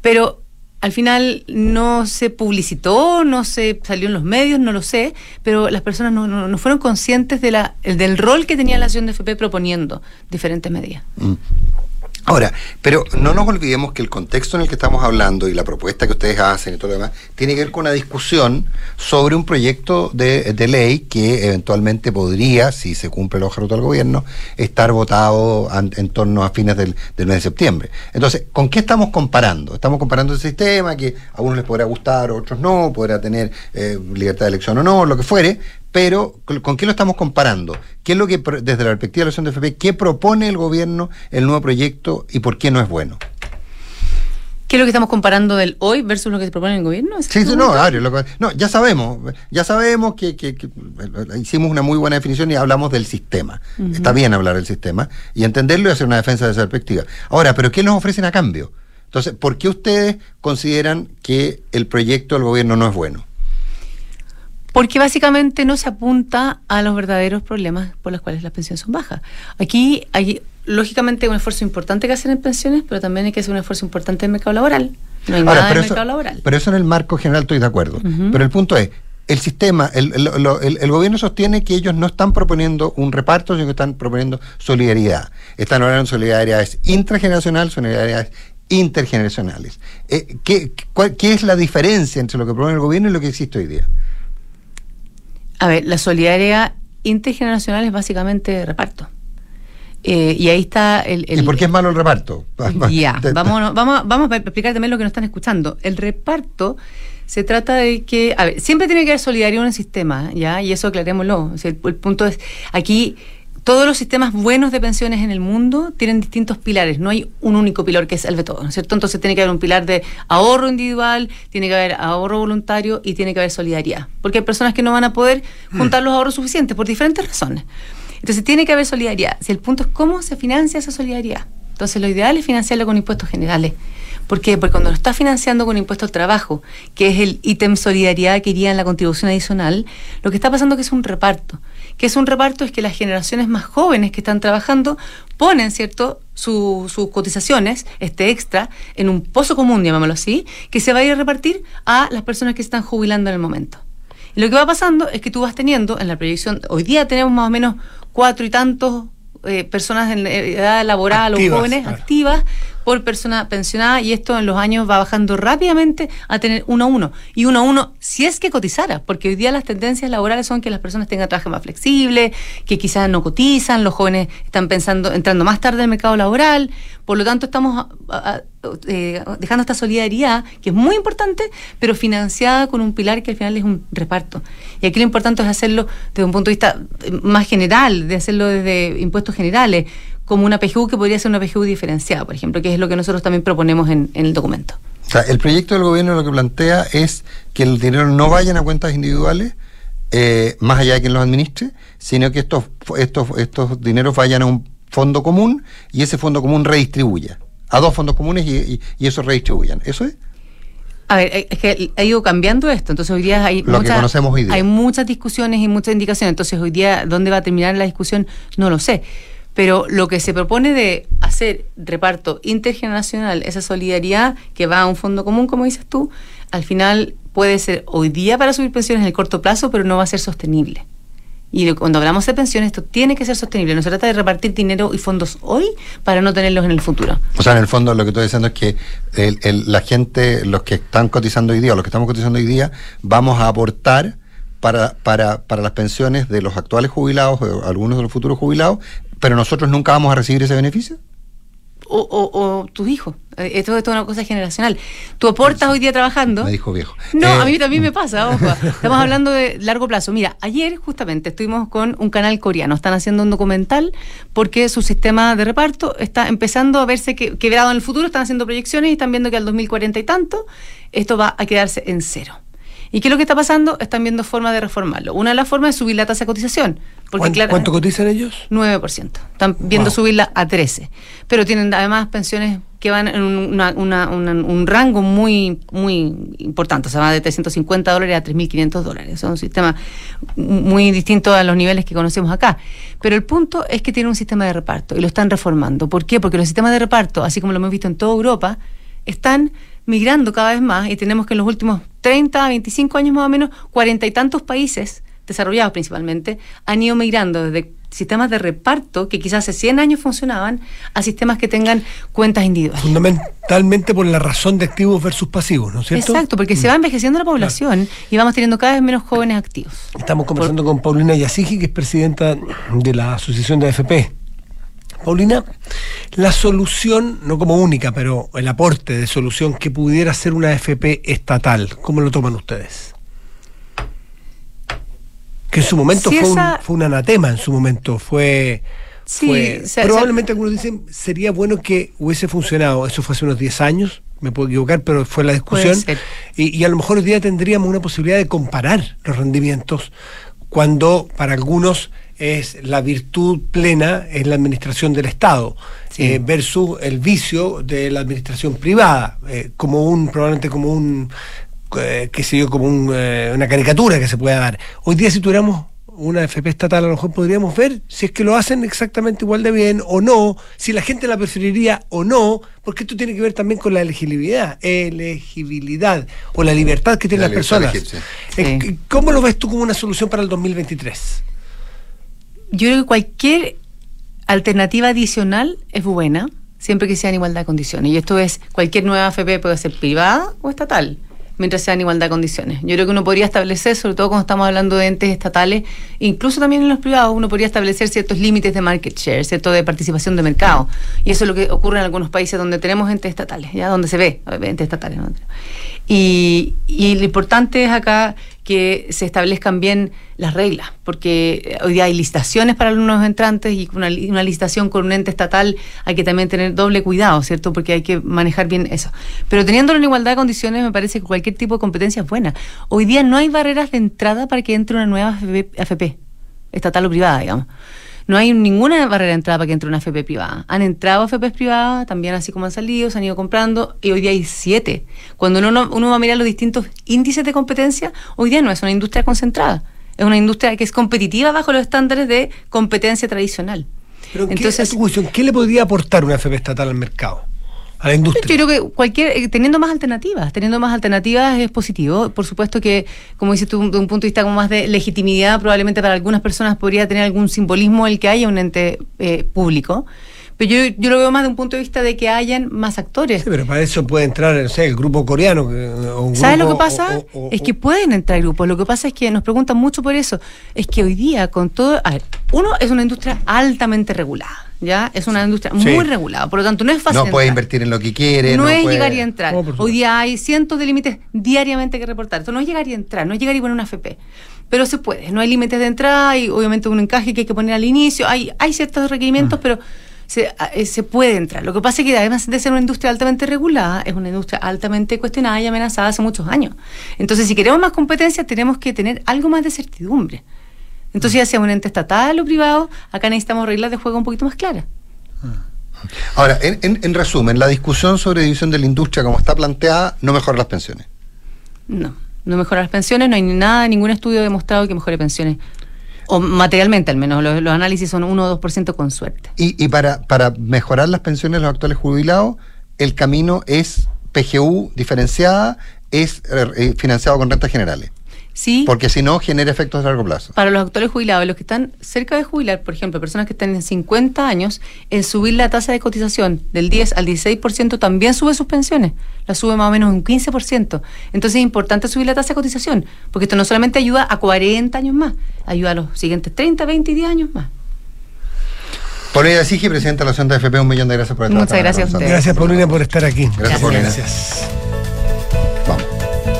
pero al final no se publicitó, no se salió en los medios, no lo sé, pero las personas no, fueron conscientes de la, del rol que tenía la acción de FP proponiendo diferentes medidas. Mm. Ahora, pero no nos olvidemos que el contexto en el que estamos hablando y la propuesta que ustedes hacen y todo lo demás tiene que ver con una discusión sobre un proyecto de, ley que eventualmente podría, si se cumple el objetivo del gobierno, estar votado en torno a fines del, del, mes de septiembre. Entonces, ¿con qué estamos comparando? Estamos comparando el sistema que a unos les podrá gustar, a otros no, podrá tener eh, libertad de elección o no, lo que fuere, pero ¿con qué lo estamos comparando? ¿Qué es lo que, desde la perspectiva de la elección de FP, qué propone el gobierno, el nuevo proyecto y por qué no es bueno? ¿Qué es lo que estamos comparando del hoy versus lo que se propone el gobierno? Sí, sí, no, no, ya sabemos, ya sabemos que, hicimos una muy buena definición y hablamos del sistema. Está bien hablar del sistema y entenderlo y hacer una defensa de esa perspectiva. Ahora, ¿pero qué nos ofrecen a cambio? Entonces, ¿por qué ustedes consideran que el proyecto del gobierno no es bueno? Porque básicamente no se apunta a los verdaderos problemas por los cuales las pensiones son bajas. Aquí hay, lógicamente, un esfuerzo importante que hacer en pensiones, pero también hay que hacer un esfuerzo importante en el mercado laboral. No hay nada en el mercado laboral. Pero eso en el marco general estoy de acuerdo. Pero el punto es, el sistema, el, el, gobierno sostiene que ellos no están proponiendo un reparto, sino que están proponiendo solidaridad. Están hablando de solidaridades intrageneracionales, solidaridades intergeneracionales. Eh, ¿qué, ¿Qué es la diferencia entre lo que propone el gobierno y lo que existe hoy día? A ver, la solidaridad intergeneracional es básicamente reparto. Eh, y ahí está el, ¿Y por qué es malo el reparto? Ya, vamos, vamos, vamos a explicar también lo que nos están escuchando. El reparto se trata de que, a ver, siempre tiene que haber solidaridad en el sistema, ¿ya? Y eso aclarémoslo. el, el punto es, aquí todos los sistemas buenos de pensiones en el mundo tienen distintos pilares, no hay un único pilar que salve todo, ¿no es cierto? Entonces tiene que haber un pilar de ahorro individual, tiene que haber ahorro voluntario y tiene que haber solidaridad, porque hay personas que no van a poder mm. juntar los ahorros suficientes por diferentes razones. Entonces tiene que haber solidaridad. Si el punto es cómo se financia esa solidaridad. Entonces lo ideal es financiarlo con impuestos generales ¿Por qué? Porque cuando lo estás financiando con impuesto al trabajo, que es el ítem solidaridad que iría en la contribución adicional, lo que está pasando es que es un reparto. Que es un reparto es que las generaciones más jóvenes que están trabajando ponen, ¿cierto?, sus cotizaciones, este extra, en un pozo común, llamémoslo así, que se va a ir a repartir a las personas que se están jubilando en el momento. Y lo que va pasando es que tú vas teniendo en la proyección, hoy día tenemos más o menos cuatro y tantos eh, personas en edad laboral o jóvenes activas por persona pensionada y esto en los años va bajando rápidamente a tener uno a uno. Y uno a uno, si es que cotizara, porque hoy día las tendencias laborales son que las personas tengan trabajo más flexible, que quizás no cotizan, los jóvenes están pensando, entrando más tarde el mercado laboral, por lo tanto estamos eh, dejando esta solidaridad, que es muy importante, pero financiada con un pilar que al final es un reparto. Y aquí lo importante es hacerlo desde un punto de vista eh, más general, de hacerlo desde impuestos generales, como una PGU que podría ser una PGU diferenciada, por ejemplo, que es lo que nosotros también proponemos en, el documento. O sea, el proyecto del gobierno lo que plantea es que el dinero no vaya a cuentas individuales, eh, más allá de quien los administre, sino que estos, estos, estos dineros vayan a un fondo común y ese fondo común redistribuya a dos fondos comunes y, y, eso redistribuyan. ¿Eso es? A ver, es que ha ido cambiando esto, entonces hoy día hay, muchas, hay muchas discusiones y muchas indicaciones, entonces hoy día dónde va a terminar la discusión no lo sé, pero lo que se propone de hacer reparto intergeneracional, esa solidaridad que va a un fondo común, como dices tú, al final puede ser hoy día para subir pensiones en el corto plazo, pero no va a ser sostenible. Y cuando hablamos de pensiones, esto tiene que ser sostenible. No se trata de repartir dinero y fondos hoy para no tenerlos en el futuro. O sea, en el fondo lo que estoy diciendo es que la gente, los que están cotizando hoy día, los que estamos cotizando hoy día, vamos a aportar para, para, para las pensiones de los actuales jubilados o algunos de los futuros jubilados, pero nosotros nunca vamos a recibir ese beneficio o, o, tus hijos. Eh, esto, es una cosa generacional. Tú aportas hoy día trabajando. Me dijo viejo. No, a mí eh, también me pasa, ojo. Estamos hablando de largo plazo. Mira, ayer justamente estuvimos con un canal coreano. Están haciendo un documental porque su sistema de reparto está empezando a verse que, quebrado en el futuro. Están haciendo proyecciones y están viendo que al 2040 y tanto esto va a quedarse en cero. ¿Y qué es lo que está pasando? Están viendo formas de reformarlo. Una de las formas es subir la tasa de cotización. Porque, ¿Cuánto, cotizan ellos? 9%. Están viendo subirla a 13%. Pero tienen además pensiones que van en un rango muy, muy importante. O sea, va de 350 dólares a 3.500 dólares. Es un sistema muy distinto a los niveles que conocemos acá. Pero el punto es que tiene un sistema de reparto y lo están reformando. ¿Por qué? Porque los sistemas de reparto, así como lo hemos visto en toda Europa, están migrando cada vez más y tenemos que en los últimos 30, 25 años más o menos, cuarenta y tantos países, desarrollados principalmente, han ido migrando desde sistemas de reparto que quizás hace 100 años funcionaban a sistemas que tengan cuentas individuales. Fundamentalmente por la razón de activos versus pasivos, ¿no es cierto? Exacto, porque se va envejeciendo la población y vamos teniendo cada vez menos jóvenes activos. Estamos conversando con Paulina Yasigi, que es presidenta de la Asociación de AFP. Paulina, la solución, no como única, pero el aporte de solución que pudiera ser una FP estatal, ¿cómo lo toman ustedes? Que en su momento fue, un, anatema, en su momento fue... probablemente algunos dicen sería bueno que hubiese funcionado, eso fue hace unos 10 años, me puedo equivocar, pero fue la discusión. Y, y, a lo mejor hoy día tendríamos una posibilidad de comparar los rendimientos cuando para algunos es la virtud plena en la administración del Estado eh, versus el vicio de la administración privada, eh, como un, probablemente como un, eh, qué sé yo, como una caricatura que se pueda dar. Hoy día si tuviéramos una FP estatal a lo mejor podríamos ver si es que lo hacen exactamente igual de bien o no, si la gente la preferiría o no, porque esto tiene que ver también con la elegibilidad, elegibilidad o la libertad que tienen las personas. ¿Cómo lo ves tú como una solución para el 2023? Yo creo que cualquier alternativa adicional es buena, siempre que sea en igualdad de condiciones. Y esto es, cualquier nueva AFP puede ser privada o estatal, mientras sea en igualdad de condiciones. Yo creo que uno podría establecer, sobre todo cuando estamos hablando de entes estatales, incluso también en los privados, uno podría establecer ciertos límites de market share, cierto de participación de mercado. Y eso es lo que ocurre en algunos países donde tenemos entes estatales, ya donde se ve entes estatales. Y, y lo importante es acá que se establezcan bien las reglas, porque hoy día hay licitaciones para algunos entrantes y una, una licitación con un ente estatal hay que también tener doble cuidado, ¿cierto? Porque hay que manejar bien eso. Pero teniéndolo en igualdad de condiciones, me parece que cualquier tipo de competencia es buena. Hoy día no hay barreras de entrada para que entre una nueva AFP, estatal o privada, digamos. No hay ninguna barrera de entrada para que entre una FP privada. Han entrado FP privadas, también así como han salido, se han ido comprando, y hoy día hay siete. Cuando uno, uno va a mirar los distintos índices de competencia, hoy día no es una industria concentrada, es una industria que es competitiva bajo los estándares de competencia tradicional. Pero Entonces, ¿qué, ¿qué le podría aportar una FP estatal al mercado? A la industria. Yo creo que cualquier, eh, teniendo más alternativas, teniendo más alternativas es positivo. Por supuesto que, como dices tú, de un punto de vista como más de legitimidad, probablemente para algunas personas podría tener algún simbolismo el que haya un ente eh, público. Pero yo, yo lo veo más de un punto de vista de que hayan más actores. Sí, pero para eso puede entrar, no sé, el grupo coreano. O ¿Sabes lo que pasa? es que pueden entrar grupos. Lo que pasa es que nos preguntan mucho por eso. Es que hoy día, con todo. A ver, uno es una industria altamente regulada. ¿ya? Es una industria muy regulada, por lo tanto no es fácil. No puede invertir en lo que quiere. No, es llegar y entrar. Hoy día hay cientos de límites diariamente que reportar. Esto no es llegar y entrar, no es llegar y poner una FP. Pero se puede, no hay límites de entrada, hay obviamente un encaje que hay que poner al inicio, hay, hay ciertos requerimientos, mm. pero se, eh, se, puede entrar. Lo que pasa es que además de ser una industria altamente regulada, es una industria altamente cuestionada y amenazada hace muchos años. Entonces, si queremos más competencia, tenemos que tener algo más de certidumbre. Entonces, ya sea un ente estatal o privado, acá necesitamos reglas de juego un poquito más claras. Ahora, en, resumen, la discusión sobre división de la industria como está planteada no mejora las pensiones. No, no mejora las pensiones, no hay nada, ningún estudio demostrado que mejore pensiones. O materialmente al menos, los, análisis son 1 o 2% con suerte. Y, para, para mejorar las pensiones de los actuales jubilados, el camino es PGU diferenciada, es eh, financiado con rentas generales. Porque si no, genera efectos a largo plazo. Para los actuales jubilados, los que están cerca de jubilar, por ejemplo, personas que están en 50 años, el subir la tasa de cotización del 10 al 16% también sube sus pensiones. La sube más o menos un 15%. Entonces es importante subir la tasa de cotización, porque esto no solamente ayuda a 40 años más, ayuda a los siguientes 30, 20 y 10 años más. Paulina Sige, presidenta de la Asociación de FP, un millón de gracias por estar Muchas gracias a ustedes. Gracias, Paulina, por estar aquí. Gracias, Paulina. Gracias.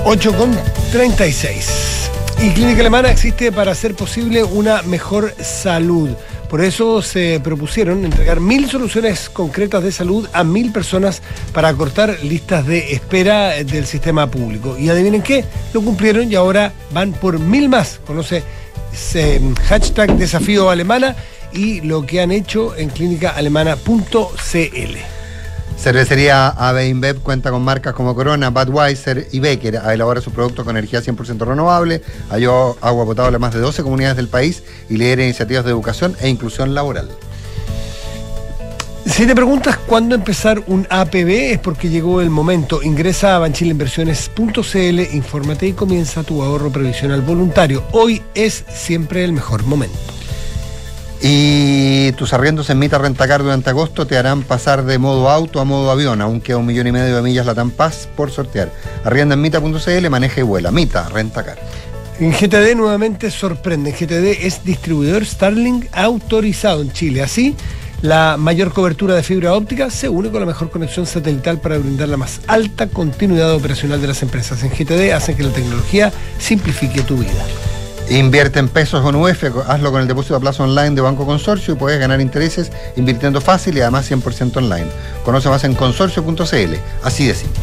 Vamos. 8 con 36. Y Clínica Alemana existe para hacer posible una mejor salud. Por eso se propusieron entregar mil soluciones concretas de salud a mil personas para acortar listas de espera del sistema público. Y adivinen qué, lo cumplieron y ahora van por mil más. Conoce ese hashtag desafío alemana y lo que han hecho en clínicaalemana.cl. Cervecería AB InBev cuenta con marcas como Corona, Budweiser y Becker. Elabora sus productos con energía 100% renovable, hay agua potable a más de 12 comunidades del país y lidera iniciativas de educación e inclusión laboral. Si te preguntas cuándo empezar un APB es porque llegó el momento. Ingresa a banchileinversiones.cl, infórmate y comienza tu ahorro previsional voluntario. Hoy es siempre el mejor momento. Y tus arriendos en Mita Rentacar durante agosto te harán pasar de modo auto a modo avión. Aún queda un millón y medio de millas la Paz por sortear. Arrienda en mita.cl, maneja y vuela. Mita Rentacar. En GTD nuevamente sorprende. GTD es distribuidor Starlink autorizado en Chile. Así, la mayor cobertura de fibra óptica se une con la mejor conexión satelital para brindar la más alta continuidad operacional de las empresas. En GTD hacen que la tecnología simplifique tu vida. Invierte en pesos con UF, hazlo con el depósito a plazo online de Banco Consorcio y puedes ganar intereses invirtiendo fácil y además 100% online. Conoce más en consorcio.cl, así de simple.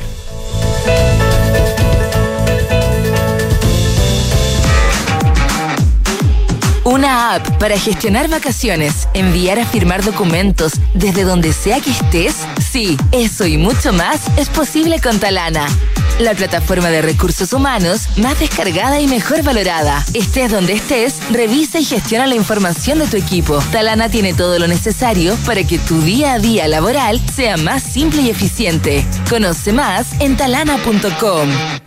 Una app para gestionar vacaciones, enviar a firmar documentos desde donde sea que estés. Sí, eso y mucho más es posible con Talana la plataforma de recursos humanos más descargada y mejor valorada. Estés donde estés, revisa y gestiona la información de tu equipo. Talana tiene todo lo necesario para que tu día a día laboral sea más simple y eficiente. Conoce más en talana.com.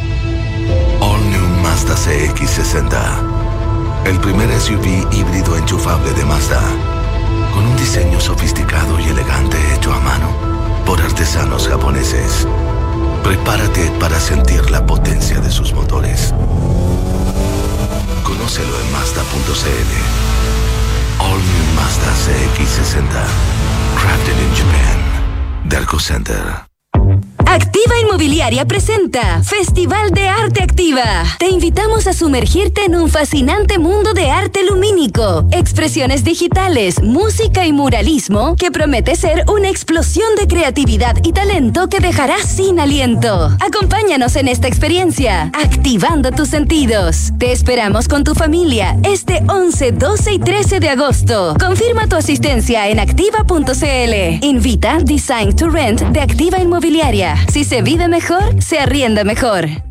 Mazda CX60. El primer SUV híbrido enchufable de Mazda. Con un diseño sofisticado y elegante hecho a mano por artesanos japoneses. Prepárate para sentir la potencia de sus motores. Conócelo en Mazda.cl. All New Mazda CX60 Crafted in Japan. Darko Center. Activa Inmobiliaria presenta Festival de Arte Activa. Te invitamos a sumergirte en un fascinante mundo de arte lumínico, expresiones digitales, música y muralismo que promete ser una explosión de creatividad y talento que dejará sin aliento. Acompáñanos en esta experiencia, activando tus sentidos. Te esperamos con tu familia este 11, 12 y 13 de agosto. Confirma tu asistencia en activa.cl. Invita Design to Rent de Activa Inmobiliaria. Si se vive mejor, se arrienda mejor.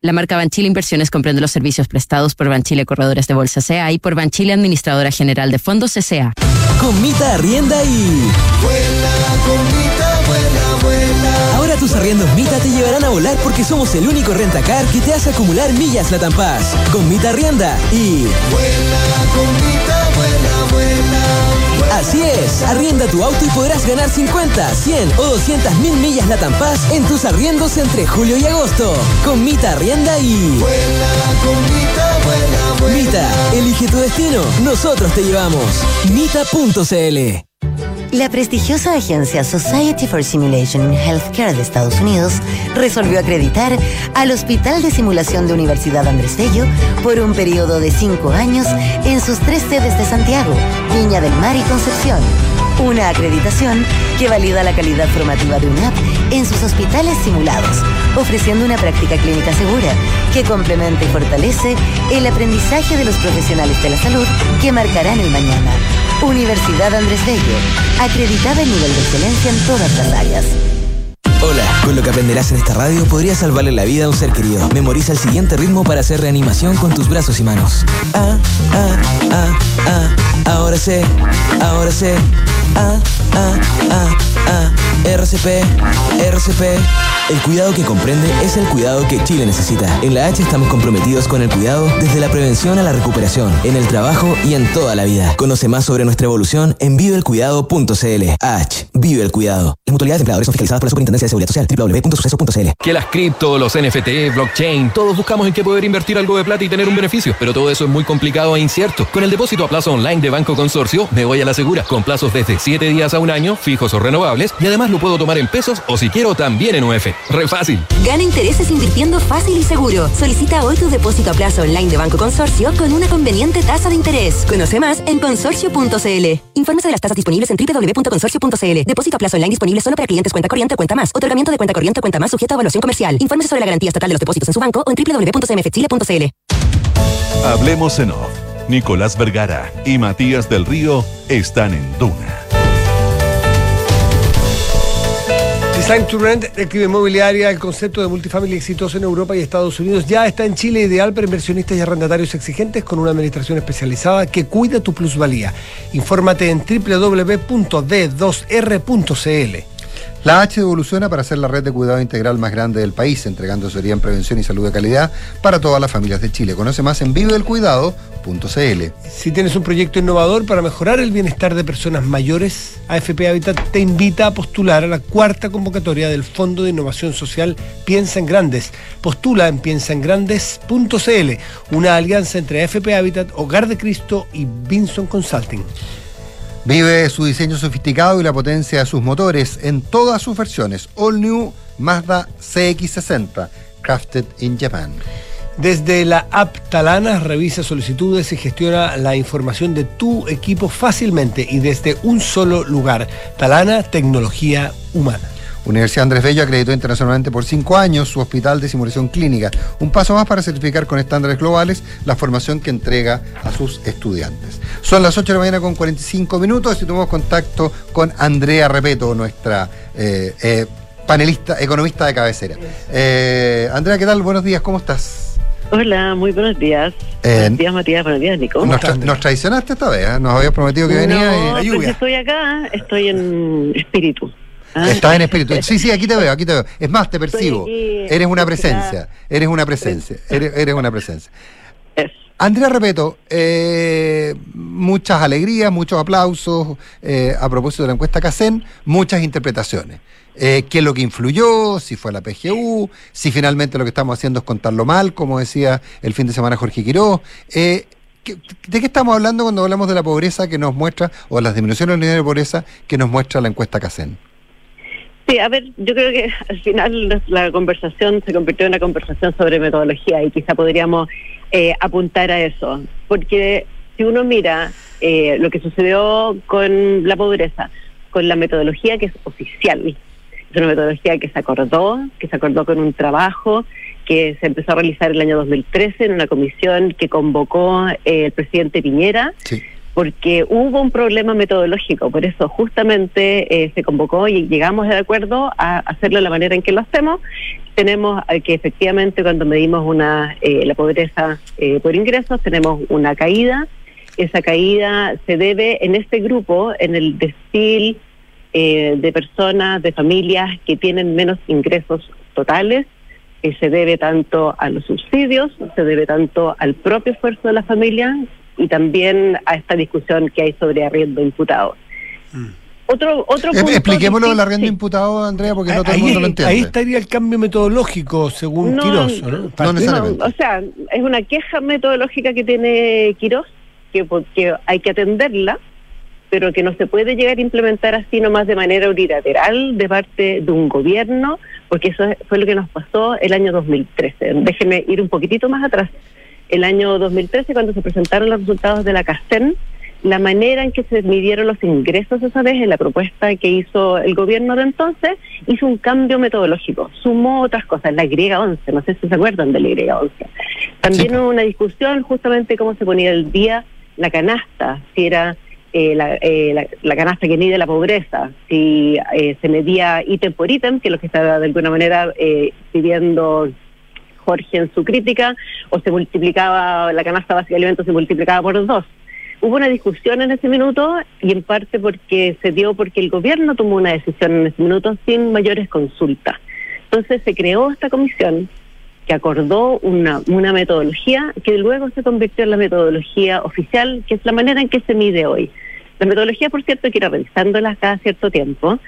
La marca Banchile Inversiones comprende los servicios prestados por Banchile Corredores de Bolsa CA y por Banchile Administradora General de Fondos CA. Comita Arrienda y... Vuela, comita, vuela, vuela. Ahora tus arriendos Mita te llevarán a volar porque somos el único rentacar que te hace acumular millas Latam Paz. Con Mita Arrienda y... Vuela, comita, vuela. Así es, arrienda tu auto y podrás ganar 50, 100 o 200 mil millas Latam Paz en tus arriendos entre julio y agosto. Con Mita Arrienda y... Mita, elige tu destino, nosotros te llevamos. Mita.cl La prestigiosa agencia Society for Simulation in Healthcare de Estados Unidos resolvió acreditar al Hospital de Simulación de Universidad Andrés Bello por un periodo de cinco años en sus tres sedes de Santiago, Viña del Mar y Concepción. Una acreditación que valida la calidad formativa de UNAP en sus hospitales simulados, ofreciendo una práctica clínica segura que complementa y fortalece el aprendizaje de los profesionales de la salud que marcarán el mañana. Universidad Andrés Bello, acreditada en nivel de excelencia en todas las áreas. Hola, con lo que aprenderás en esta radio podrías salvarle la vida a un ser querido. Memoriza el siguiente ritmo para hacer reanimación con tus brazos y manos. Ah, ah, ah, ah, ahora sé, ahora sé. Ah, RCP, RCP. El cuidado que comprende es el cuidado que Chile necesita. En la H estamos comprometidos con el cuidado desde la prevención a la recuperación, en el trabajo y en toda la vida. Conoce más sobre nuestra evolución en viveelcuidado.cl. H, vive el cuidado. Las mutualidades de empleadores son fiscalizadas por la Superintendencia de Seguridad Social, www.suceso.cl. Que las cripto, los NFT, blockchain, todos buscamos en qué poder invertir algo de plata y tener un beneficio, pero todo eso es muy complicado e incierto. Con el depósito a plazo online de Banco Consorcio, me voy a la segura, con plazos desde 7 días a un año, fijos o renovables, y además lo puedo tomar en pesos o si quiero también en UF. Re fácil. Gana intereses invirtiendo fácil y seguro. Solicita hoy tu depósito a plazo online de Banco Consorcio con una conveniente tasa de interés. Conoce más en consorcio.cl. Infórmese de las tasas disponibles en www.consorcio.cl. Depósito a plazo online disponible solo para clientes cuenta corriente o cuenta más. Otorgamiento de cuenta corriente o cuenta más sujeto a evaluación comercial. Infórmese sobre la garantía estatal de los depósitos en su banco o en www.cmfchile.cl. Hablemos en off. Nicolás Vergara y Matías del Río están en Duna. Design to Rent, activa inmobiliaria, el concepto de multifamily exitoso en Europa y Estados Unidos ya está en Chile, ideal para inversionistas y arrendatarios exigentes con una administración especializada que cuida tu plusvalía. Infórmate en www.d2r.cl. La H evoluciona para ser la red de cuidado integral más grande del país, entregando asesoría en prevención y salud de calidad para todas las familias de Chile. Conoce más en vivedelcuidado.cl. Si tienes un proyecto innovador para mejorar el bienestar de personas mayores, AFP Habitat te invita a postular a la cuarta convocatoria del Fondo de Innovación Social Piensa en Grandes. Postula en piensaengrandes.cl, una alianza entre AFP Habitat, Hogar de Cristo y Vinson Consulting. Vive su diseño sofisticado y la potencia de sus motores en todas sus versiones. All New Mazda CX60, crafted in Japan. Desde la app Talana revisa solicitudes y gestiona la información de tu equipo fácilmente y desde un solo lugar. Talana, tecnología humana. Universidad Andrés Bello acreditó internacionalmente por cinco años su hospital de simulación clínica. Un paso más para certificar con estándares globales la formación que entrega a sus estudiantes. Son las 8 de la mañana con 45 minutos y tomamos contacto con Andrea Repeto, nuestra eh, eh, panelista, economista de cabecera. Eh, Andrea, ¿qué tal? Buenos días, ¿cómo estás? Hola, muy buenos días. Eh, buenos días, Matías. Buenos días, Nico. Nos, tra- nos traicionaste esta vez, ¿eh? nos habías prometido que venía no, y... pues estoy acá, estoy en espíritu. ¿Ah? Estás en espíritu. Sí, sí, aquí te veo, aquí te veo. Es más, te percibo. Eres una presencia. Eres una presencia. Eres, eres una presencia. Andrea Repeto, eh, muchas alegrías, muchos aplausos eh, a propósito de la encuesta CACEN, muchas interpretaciones. Eh, ¿Qué es lo que influyó? Si fue la PGU, si finalmente lo que estamos haciendo es contarlo mal, como decía el fin de semana Jorge ¿qué- ¿De qué estamos hablando cuando hablamos de la pobreza que nos muestra, o las disminuciones del nivel de pobreza que nos muestra la encuesta CACEN? Sí, a ver, yo creo que al final la conversación se convirtió en una conversación sobre metodología y quizá podríamos eh, apuntar a eso, porque si uno mira eh, lo que sucedió con la pobreza, con la metodología que es oficial, es una metodología que se acordó, que se acordó con un trabajo que se empezó a realizar el año 2013 en una comisión que convocó eh, el presidente Piñera porque hubo un problema metodológico, por eso justamente eh, se convocó y llegamos de acuerdo a hacerlo de la manera en que lo hacemos. Tenemos eh, que efectivamente cuando medimos una eh, la pobreza eh, por ingresos tenemos una caída. Esa caída se debe en este grupo, en el desfil eh, de personas, de familias que tienen menos ingresos totales. Eh, se debe tanto a los subsidios, se debe tanto al propio esfuerzo de la familia y también a esta discusión que hay sobre arriendo imputado. Otro, otro Eh, punto Expliquémoslo del arriendo imputado, Andrea, porque no todo el ahí, mundo lo entiende. ahí estaría el cambio metodológico, según No, Quirós, ¿o ¿no? no necesariamente. o sea, es una queja metodológica que tiene Quirós, que, porque hay que atenderla, pero que no se puede llegar a implementar así nomás de manera unilateral de parte de un gobierno, porque eso fue lo que nos pasó el año 2013. Déjenme ir un poquitito más atrás. El año 2013, cuando se presentaron los resultados de la CASTEN, la manera en que se midieron los ingresos esa vez en la propuesta que hizo el gobierno de entonces, hizo un cambio metodológico, sumó otras cosas, la Y11, no sé si se acuerdan de la Y11. También hubo una discusión justamente cómo se ponía el día la canasta, si era eh, la, eh, la- la canasta que mide la pobreza, si eh, se medía ítem por ítem, que es lo que está de alguna manera eh, pidiendo Jorge en su crítica, o se multiplicaba, la canasta básica de alimentos se multiplicaba por dos. Hubo una discusión en ese minuto y en parte porque se dio porque el gobierno tomó una decisión en ese minuto sin mayores consultas. Entonces se creó esta comisión que acordó una, una metodología que luego se convirtió en la metodología oficial, que es la manera en que se mide hoy. La metodología, por cierto, hay que ir revisándola cada cierto tiempo.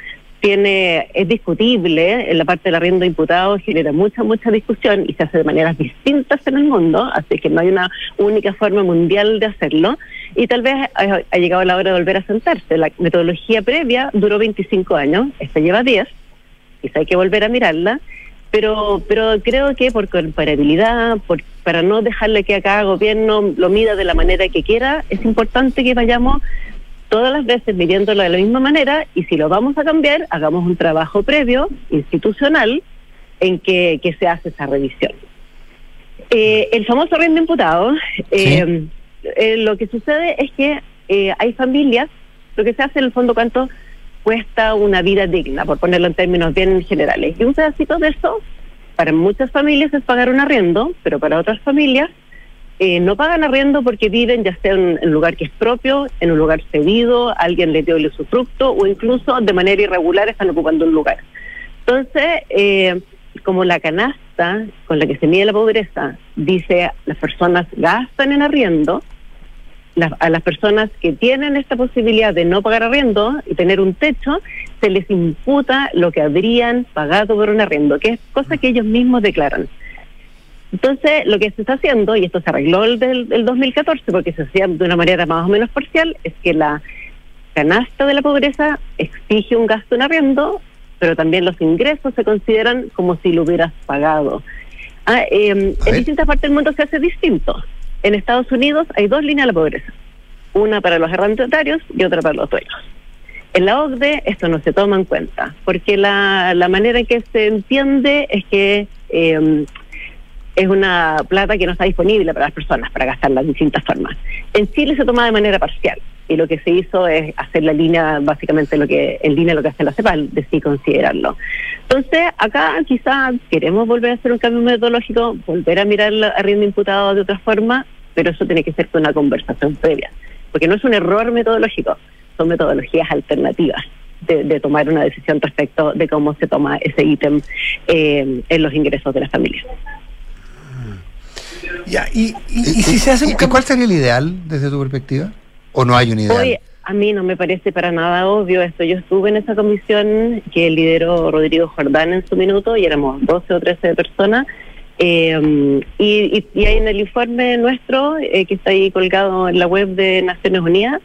Tiene, es discutible, en la parte del arriendo imputado genera mucha, mucha discusión y se hace de maneras distintas en el mundo, así que no hay una única forma mundial de hacerlo. Y tal vez ha, ha llegado la hora de volver a sentarse. La metodología previa duró 25 años, esta lleva 10, quizá hay que volver a mirarla, pero pero creo que por comparabilidad, por, para no dejarle que a cada gobierno lo mida de la manera que quiera, es importante que vayamos todas las veces midiéndolo de la misma manera y si lo vamos a cambiar, hagamos un trabajo previo, institucional, en que, que se hace esa revisión. Eh, el famoso arriendo imputado, eh, eh, lo que sucede es que eh, hay familias, lo que se hace en el fondo, cuánto cuesta una vida digna, por ponerlo en términos bien generales. Y un pedacito de eso, para muchas familias es pagar un arriendo, pero para otras familias eh, no pagan arriendo porque viven ya sea en un lugar que es propio, en un lugar cedido, alguien les dio el usufructo o incluso de manera irregular están ocupando un lugar. Entonces, eh, como la canasta con la que se mide la pobreza dice las personas gastan en arriendo, a las personas que tienen esta posibilidad de no pagar arriendo y tener un techo, se les imputa lo que habrían pagado por un arriendo, que es cosa que ellos mismos declaran. Entonces, lo que se está haciendo, y esto se arregló el del, del 2014 porque se hacía de una manera más o menos parcial, es que la canasta de la pobreza exige un gasto en arriendo, pero también los ingresos se consideran como si lo hubieras pagado. Ah, eh, en distintas partes del mundo se hace distinto. En Estados Unidos hay dos líneas de la pobreza, una para los arrendatarios y otra para los dueños. En la OCDE esto no se toma en cuenta, porque la, la manera en que se entiende es que eh, es una plata que no está disponible para las personas para gastarla de distintas formas. En Chile se toma de manera parcial y lo que se hizo es hacer la línea, básicamente lo que en línea lo que hace la CEPAL, de sí considerarlo. Entonces, acá quizás queremos volver a hacer un cambio metodológico, volver a mirar el arriendo imputado de otra forma, pero eso tiene que ser con una conversación previa, porque no es un error metodológico, son metodologías alternativas. De, de tomar una decisión respecto de cómo se toma ese ítem eh, en los ingresos de las familias. Ya, y, y, y si se hace un ¿Y ¿Cuál sería el ideal desde tu perspectiva? ¿O no hay un ideal? Hoy a mí no me parece para nada obvio esto. Yo estuve en esa comisión que lideró Rodrigo Jordán en su minuto y éramos 12 o 13 personas. eh, y, y, y hay en el informe nuestro, eh, que está ahí colgado en la web de Naciones Unidas,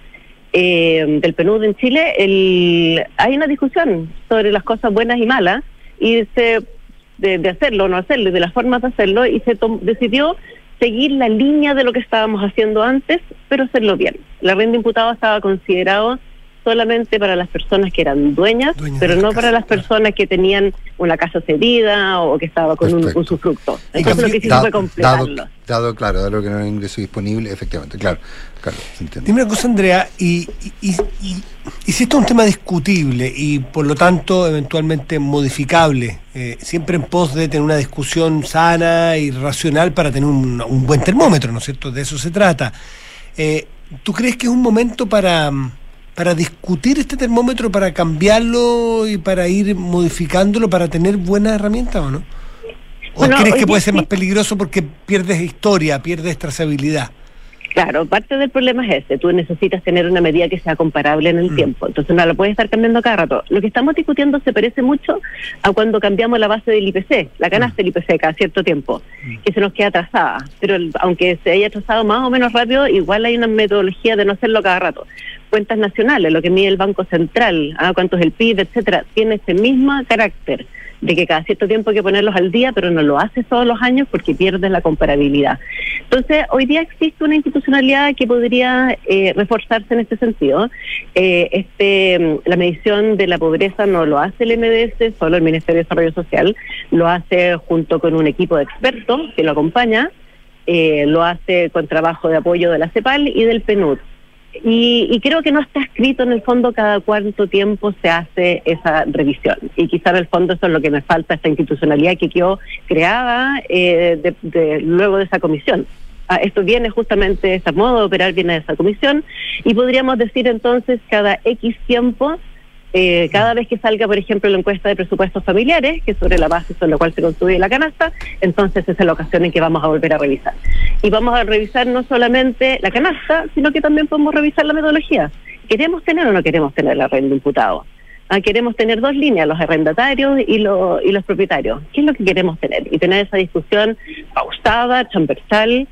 eh, del PNUD en Chile, el, hay una discusión sobre las cosas buenas y malas y se de, de hacerlo o no hacerlo y de las formas de hacerlo y se tom- decidió seguir la línea de lo que estábamos haciendo antes, pero hacerlo bien. La renta imputada estaba considerado solamente para las personas que eran dueñas, pero no para las personas que tenían una casa cedida o que estaba con un usufructo. Entonces lo que hicimos fue dado, completarlo. dado, claro, dado que no hay ingreso disponible, efectivamente, claro, claro, se entiende. Dime una cosa, Andrea, y, y- y- y- y si esto es un tema discutible y por lo tanto eventualmente modificable, eh, siempre en pos de tener una discusión sana y racional para tener un, un buen termómetro, ¿no es cierto? De eso se trata. Eh, ¿Tú crees que es un momento para, para discutir este termómetro, para cambiarlo y para ir modificándolo, para tener buenas herramientas o no? ¿O Bueno, crees que puede ser más peligroso porque pierdes historia, pierdes trazabilidad? Claro, parte del problema es ese. Tú necesitas tener una medida que sea comparable en el Mm. tiempo. Entonces no la puedes estar cambiando cada rato. Lo que estamos discutiendo se parece mucho a cuando cambiamos la base del IPC, la canasta del IPC cada cierto tiempo, que se nos queda atrasada. Pero el- aunque se haya atrasado más o menos rápido, igual hay una metodología de no hacerlo cada rato. Cuentas nacionales, lo que mide el Banco Central, ah, cuánto es el PIB, etcétera, tiene ese mismo carácter de que cada cierto tiempo hay que ponerlos al día, pero no lo haces todos los años porque pierdes la comparabilidad. Entonces, hoy día existe una institucionalidad que podría eh, reforzarse en este sentido. Eh, este, mm, la medición de la pobreza no lo hace el MDS, solo el Ministerio de Desarrollo Social, lo hace junto con un equipo de expertos que lo acompaña, eh, lo hace con trabajo de apoyo de la CEPAL y del PNUD. Y, y creo que no está escrito en el fondo cada cuánto tiempo se hace esa revisión. Y quizá en el fondo eso es lo que me falta, esta institucionalidad que quedó creada eh, de- de- luego de esa comisión. Ah, esto viene justamente, ese modo de operar viene de esa comisión. Y podríamos decir entonces cada X tiempo, eh, cada vez que salga, por ejemplo, la encuesta de presupuestos familiares, que es sobre la base sobre la cual se construye la canasta, entonces esa es la ocasión en que vamos a volver a revisar. Y vamos a revisar no solamente la canasta, sino que también podemos revisar la metodología. ¿Queremos tener o no queremos tener la renta imputado? Ah, queremos tener dos líneas, los arrendatarios y, lo- y los propietarios. ¿Qué es lo que queremos tener? Y tener esa discusión pausada, transversal,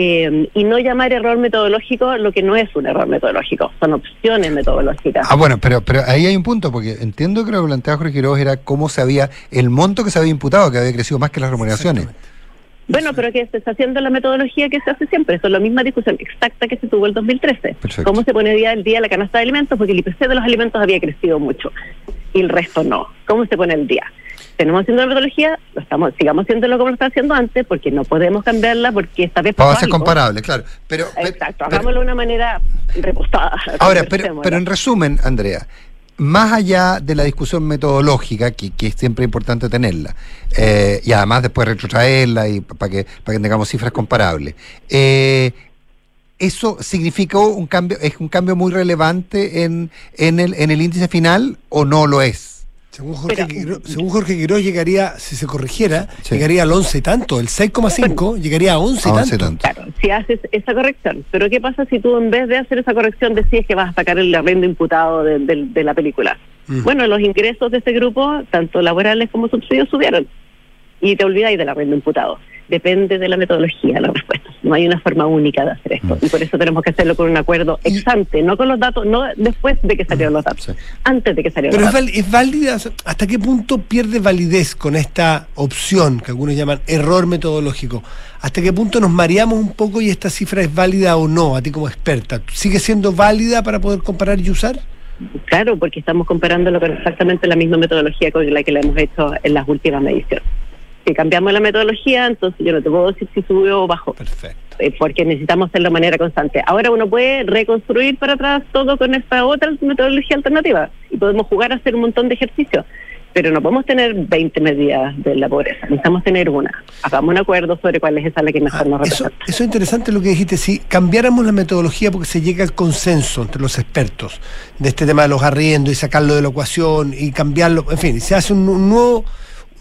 eh, y no llamar error metodológico lo que no es un error metodológico, son opciones metodológicas. Ah, bueno, pero, pero ahí hay un punto, porque entiendo que lo que planteaba Jorge Quiroz era cómo se había, el monto que se había imputado, que había crecido más que las remuneraciones. Bueno, pero que se está haciendo la metodología que se hace siempre. Eso es la misma discusión exacta que se tuvo el 2013. Perfecto. ¿Cómo se pone día al día la canasta de alimentos? Porque el IPC de los alimentos había crecido mucho y el resto no. ¿Cómo se pone el día? Tenemos haciendo la metodología, lo estamos, sigamos haciéndolo como lo estaba haciendo antes, porque no podemos cambiarla, porque esta vez Para pasó ser algo. comparable, claro. Pero, Exacto, hagámoslo de una manera repostada. Ahora, pero, pero en resumen, Andrea, más allá de la discusión metodológica, que, que es siempre importante tenerla, eh, y además después retrotraerla y para que, para que tengamos cifras comparables, eh, ¿eso significó un cambio, es un cambio muy relevante en, en, el, en el índice final o no lo es? Según Jorge, Quiró- según Jorge Quirós llegaría, si se corrigiera, llegaría al 11 y tanto, el 6,5 llegaría a 11 y tanto. Claro, si haces esa corrección. Pero ¿qué pasa si tú en vez de hacer esa corrección decides que vas a sacar el arrendo imputado de, de- de la película? Bueno, los ingresos de ese grupo, tanto laborales como subsidios, subieron. Y te olvidáis del arrendo imputado. Depende de la metodología la respuesta. No hay una forma única de hacer esto. Y por eso tenemos que hacerlo con un acuerdo ex ante, no con los datos, no después de que salieron los datos, antes de que salieron Pero los es, datos. val- es válida, ¿hasta qué punto pierde validez con esta opción que algunos llaman error metodológico? ¿Hasta qué punto nos mareamos un poco y esta cifra es válida o no, a ti como experta? ¿Sigue siendo válida para poder comparar y usar? Claro, porque estamos comparándolo con exactamente la misma metodología con la que la hemos hecho en las últimas mediciones. Si cambiamos la metodología, entonces yo no te puedo decir si subió o bajó. Perfecto. porque necesitamos hacerlo de manera constante. Ahora uno puede reconstruir para atrás todo con esta otra metodología alternativa y podemos jugar a hacer un montón de ejercicios. Pero no podemos tener 20 medidas de la pobreza, necesitamos tener una. Hagamos un acuerdo sobre cuál es esa la que mejor nos Eso, representa. eso es interesante lo que dijiste. Si cambiáramos la metodología porque se llega al consenso entre los expertos de este tema de los arriendos y sacarlo de la ecuación y cambiarlo, en fin, se hace un, un nuevo,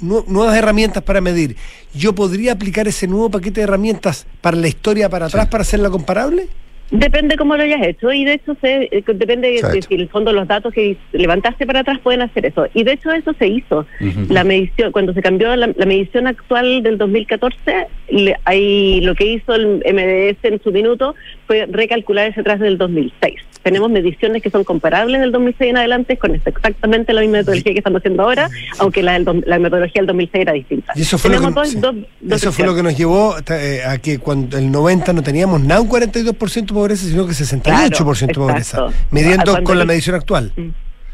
nu- nuevas herramientas para medir. ¿Yo podría aplicar ese nuevo paquete de herramientas para la historia para atrás para hacerla comparable? Depende cómo lo hayas hecho y de hecho se, eh, depende de Exacto. si el fondo los datos que levantaste para atrás pueden hacer eso. Y de hecho eso se hizo. La medición, cuando se cambió la, la medición actual del 2014, le- ahí lo que hizo el MDS en su minuto fue recalcular ese atrás del 2006. Tenemos mediciones que son comparables del 2006 en adelante con exactamente la misma metodología que estamos haciendo ahora, aunque la, del la metodología del 2006 era distinta. Y eso fue, lo que, sí, dos- eso fue lo que nos llevó eh, a que cuando el 90 no teníamos nada un 42% de pobreza, sino que 68% de pobreza, midiendo con la medición actual.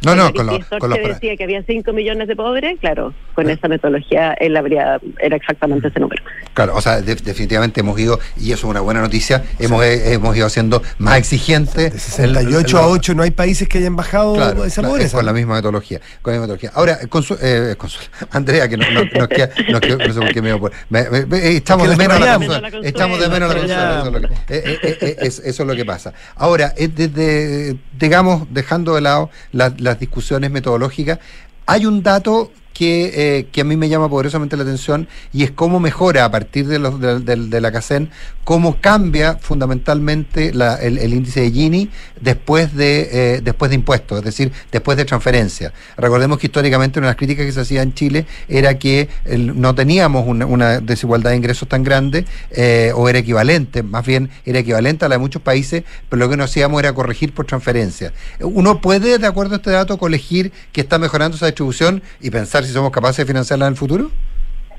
No, no, con, Sorte con los decía que había 5 millones de pobres, claro, con esa metodología él habría, era exactamente ese número. Claro, o sea, de- definitivamente hemos ido, y eso es una buena noticia, hemos, eh, hemos ido haciendo más exigentes. De 68 a 8 no hay países que hayan bajado Claro, esa claro, es pobreza. con la misma metodología. Con la misma metodología. Ahora, Consu- eh, Consuelo, Andrea, que no, no, nos queda- nos queda- no sé por qué me iba a poner. Me- me- me- eh, estamos Es de menos a la la. Estamos de menos a la. Eso es lo que- eh, eh, eh, eh, es- eso es lo que pasa. Ahora, eh, desde, digamos, dejando de lado las, las discusiones metodológicas, hay un dato que, eh, que a mí me llama poderosamente la atención y es cómo mejora a partir de, los, de, de- la CACEN, cómo cambia fundamentalmente el, índice de Gini después de, eh, después de impuestos, es decir, después de transferencia. Recordemos que históricamente una de las críticas que se hacía en Chile era que el- no teníamos una, desigualdad de ingresos tan grande eh, o era equivalente, más bien era equivalente a la de muchos países, pero lo que no hacíamos era corregir por transferencia. Uno puede, de acuerdo a este dato, colegir que está mejorando esa distribución y pensar si somos capaces de financiarla en el futuro?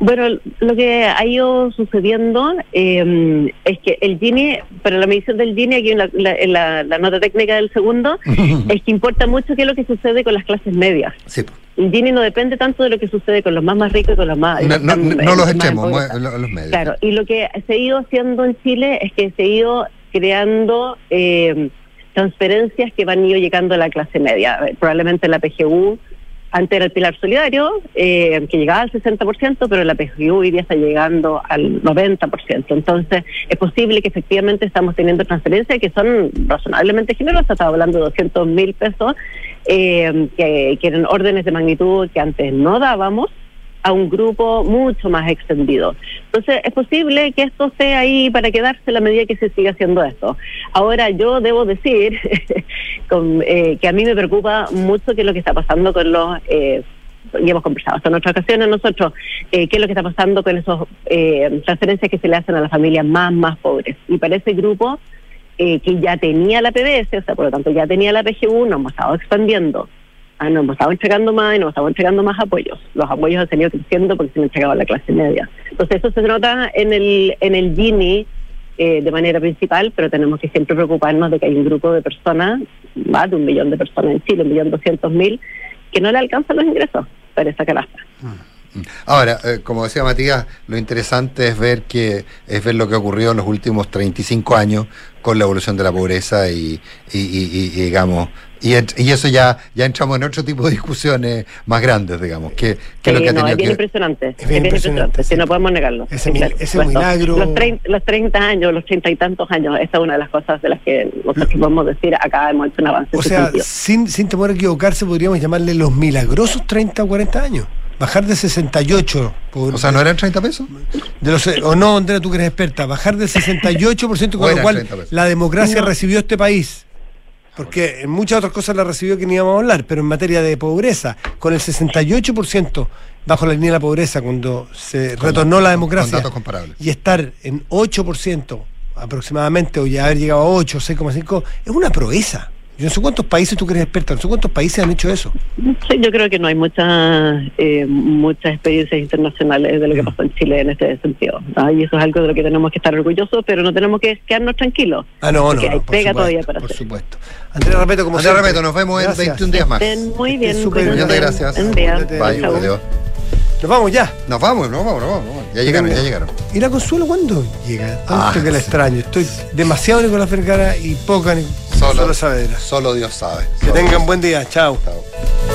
Bueno, lo que ha ido sucediendo eh, es que el Gini, para la medición del Gini, aquí en la, la- en la- la nota técnica del segundo, es que importa mucho qué es lo que sucede con las clases medias. Sí. El Gini no depende tanto de lo que sucede con los más más ricos y con los más... No, no- más- no los echemos, los medios. Claro, y lo que se ha ido haciendo en Chile es que se ha ido creando eh, transferencias que van ido llegando a la clase media. Eh, Probablemente la PGU, antes era el pilar solidario, eh, que llegaba al 60%, pero la PGU hoy está llegando al 90%. Entonces, es posible que efectivamente estamos teniendo transferencias que son razonablemente generosas. Estaba hablando de 200 mil pesos, eh, que, que eran órdenes de magnitud que antes no dábamos a un grupo mucho más extendido. Entonces, es posible que esto esté ahí para quedarse la medida que se siga haciendo esto. Ahora, yo debo decir eh, que a mí me preocupa mucho qué es lo que está pasando con los... Eh, y hemos conversado hasta en otras ocasiones nosotros, eh, qué es lo que está pasando con esos eh, transferencias que se le hacen a las familias más, más pobres. Y para ese grupo eh, que ya tenía la PBS, o sea, por lo tanto ya tenía la PGU, nos hemos estado expandiendo. Ah, nos hemos estado entregando más y nos estado entregando más apoyos. Los apoyos han seguido creciendo porque se le entregaba la clase media. Entonces eso se nota en el, en el Gini eh, de manera principal, pero tenemos que siempre preocuparnos de que hay un grupo de personas, más de un millón de personas en Chile, un millón doscientos mil, que no le alcanzan los ingresos para esa canasta. Ahora, eh, como decía Matías, lo interesante es ver que es ver lo que ocurrió en los últimos 35 años con la evolución de la pobreza y- y- y, digamos y, eso ya ya entramos en otro tipo de discusiones más grandes, digamos, que, que Sí, lo que ha no, es tenido bien que impresionante. Es bien bien, impresionante, impresionante, sí, no podemos negarlo. Ese claro, milagro- Los, trein- los 30 años, los 30 y tantos años, esta es una de las cosas de las que nosotros podemos decir acá hemos hecho un avance. O sea, sin, sin temor a equivocarse, podríamos llamarle los milagrosos 30 o 40 años. Bajar de 68. Por, O sea, ¿no eran 30 pesos? de los, o no, Andrea, tú que eres experta. Bajar del 68%, O con lo cual 30 pesos. la democracia No. recibió este país. Porque en muchas otras cosas la recibió que ni íbamos a hablar, pero en materia de pobreza, con el 68% bajo la línea de la pobreza, cuando se Con- retornó la democracia, con datos comparables. y estar en 8% aproximadamente, o ya haber llegado a 8, 6,5, es una proeza. Yo no sé cuántos países, tú eres experta, no sé cuántos países han hecho eso. Sí, yo creo que no hay muchas eh, muchas experiencias internacionales de lo que Mm. pasó en Chile en este sentido. ¿no? Y eso es algo de lo que tenemos que estar orgullosos, pero no tenemos que quedarnos tranquilos. Ah, no, no, no, por pega supuesto, todavía para por hacer. supuesto. Andrea Repeto, como Andrea. Repeto, nos vemos en Gracias. 21 días más. Estén muy bien. súper cuídense. Muchas gracias. Buen día. Bye, adiós. Nos vamos ya. Nos vamos, nos vamos, nos vamos. nos vamos. Ya llegaron, ya llegaron. ¿Y la Consuelo cuándo llega? Ah, que la sí. extraño. Estoy demasiado Nicolás Vergara y poca Ni- Solo, Saavedra. solo Dios sabe. Que Solo tengan Dios buen día. Chao. sabe.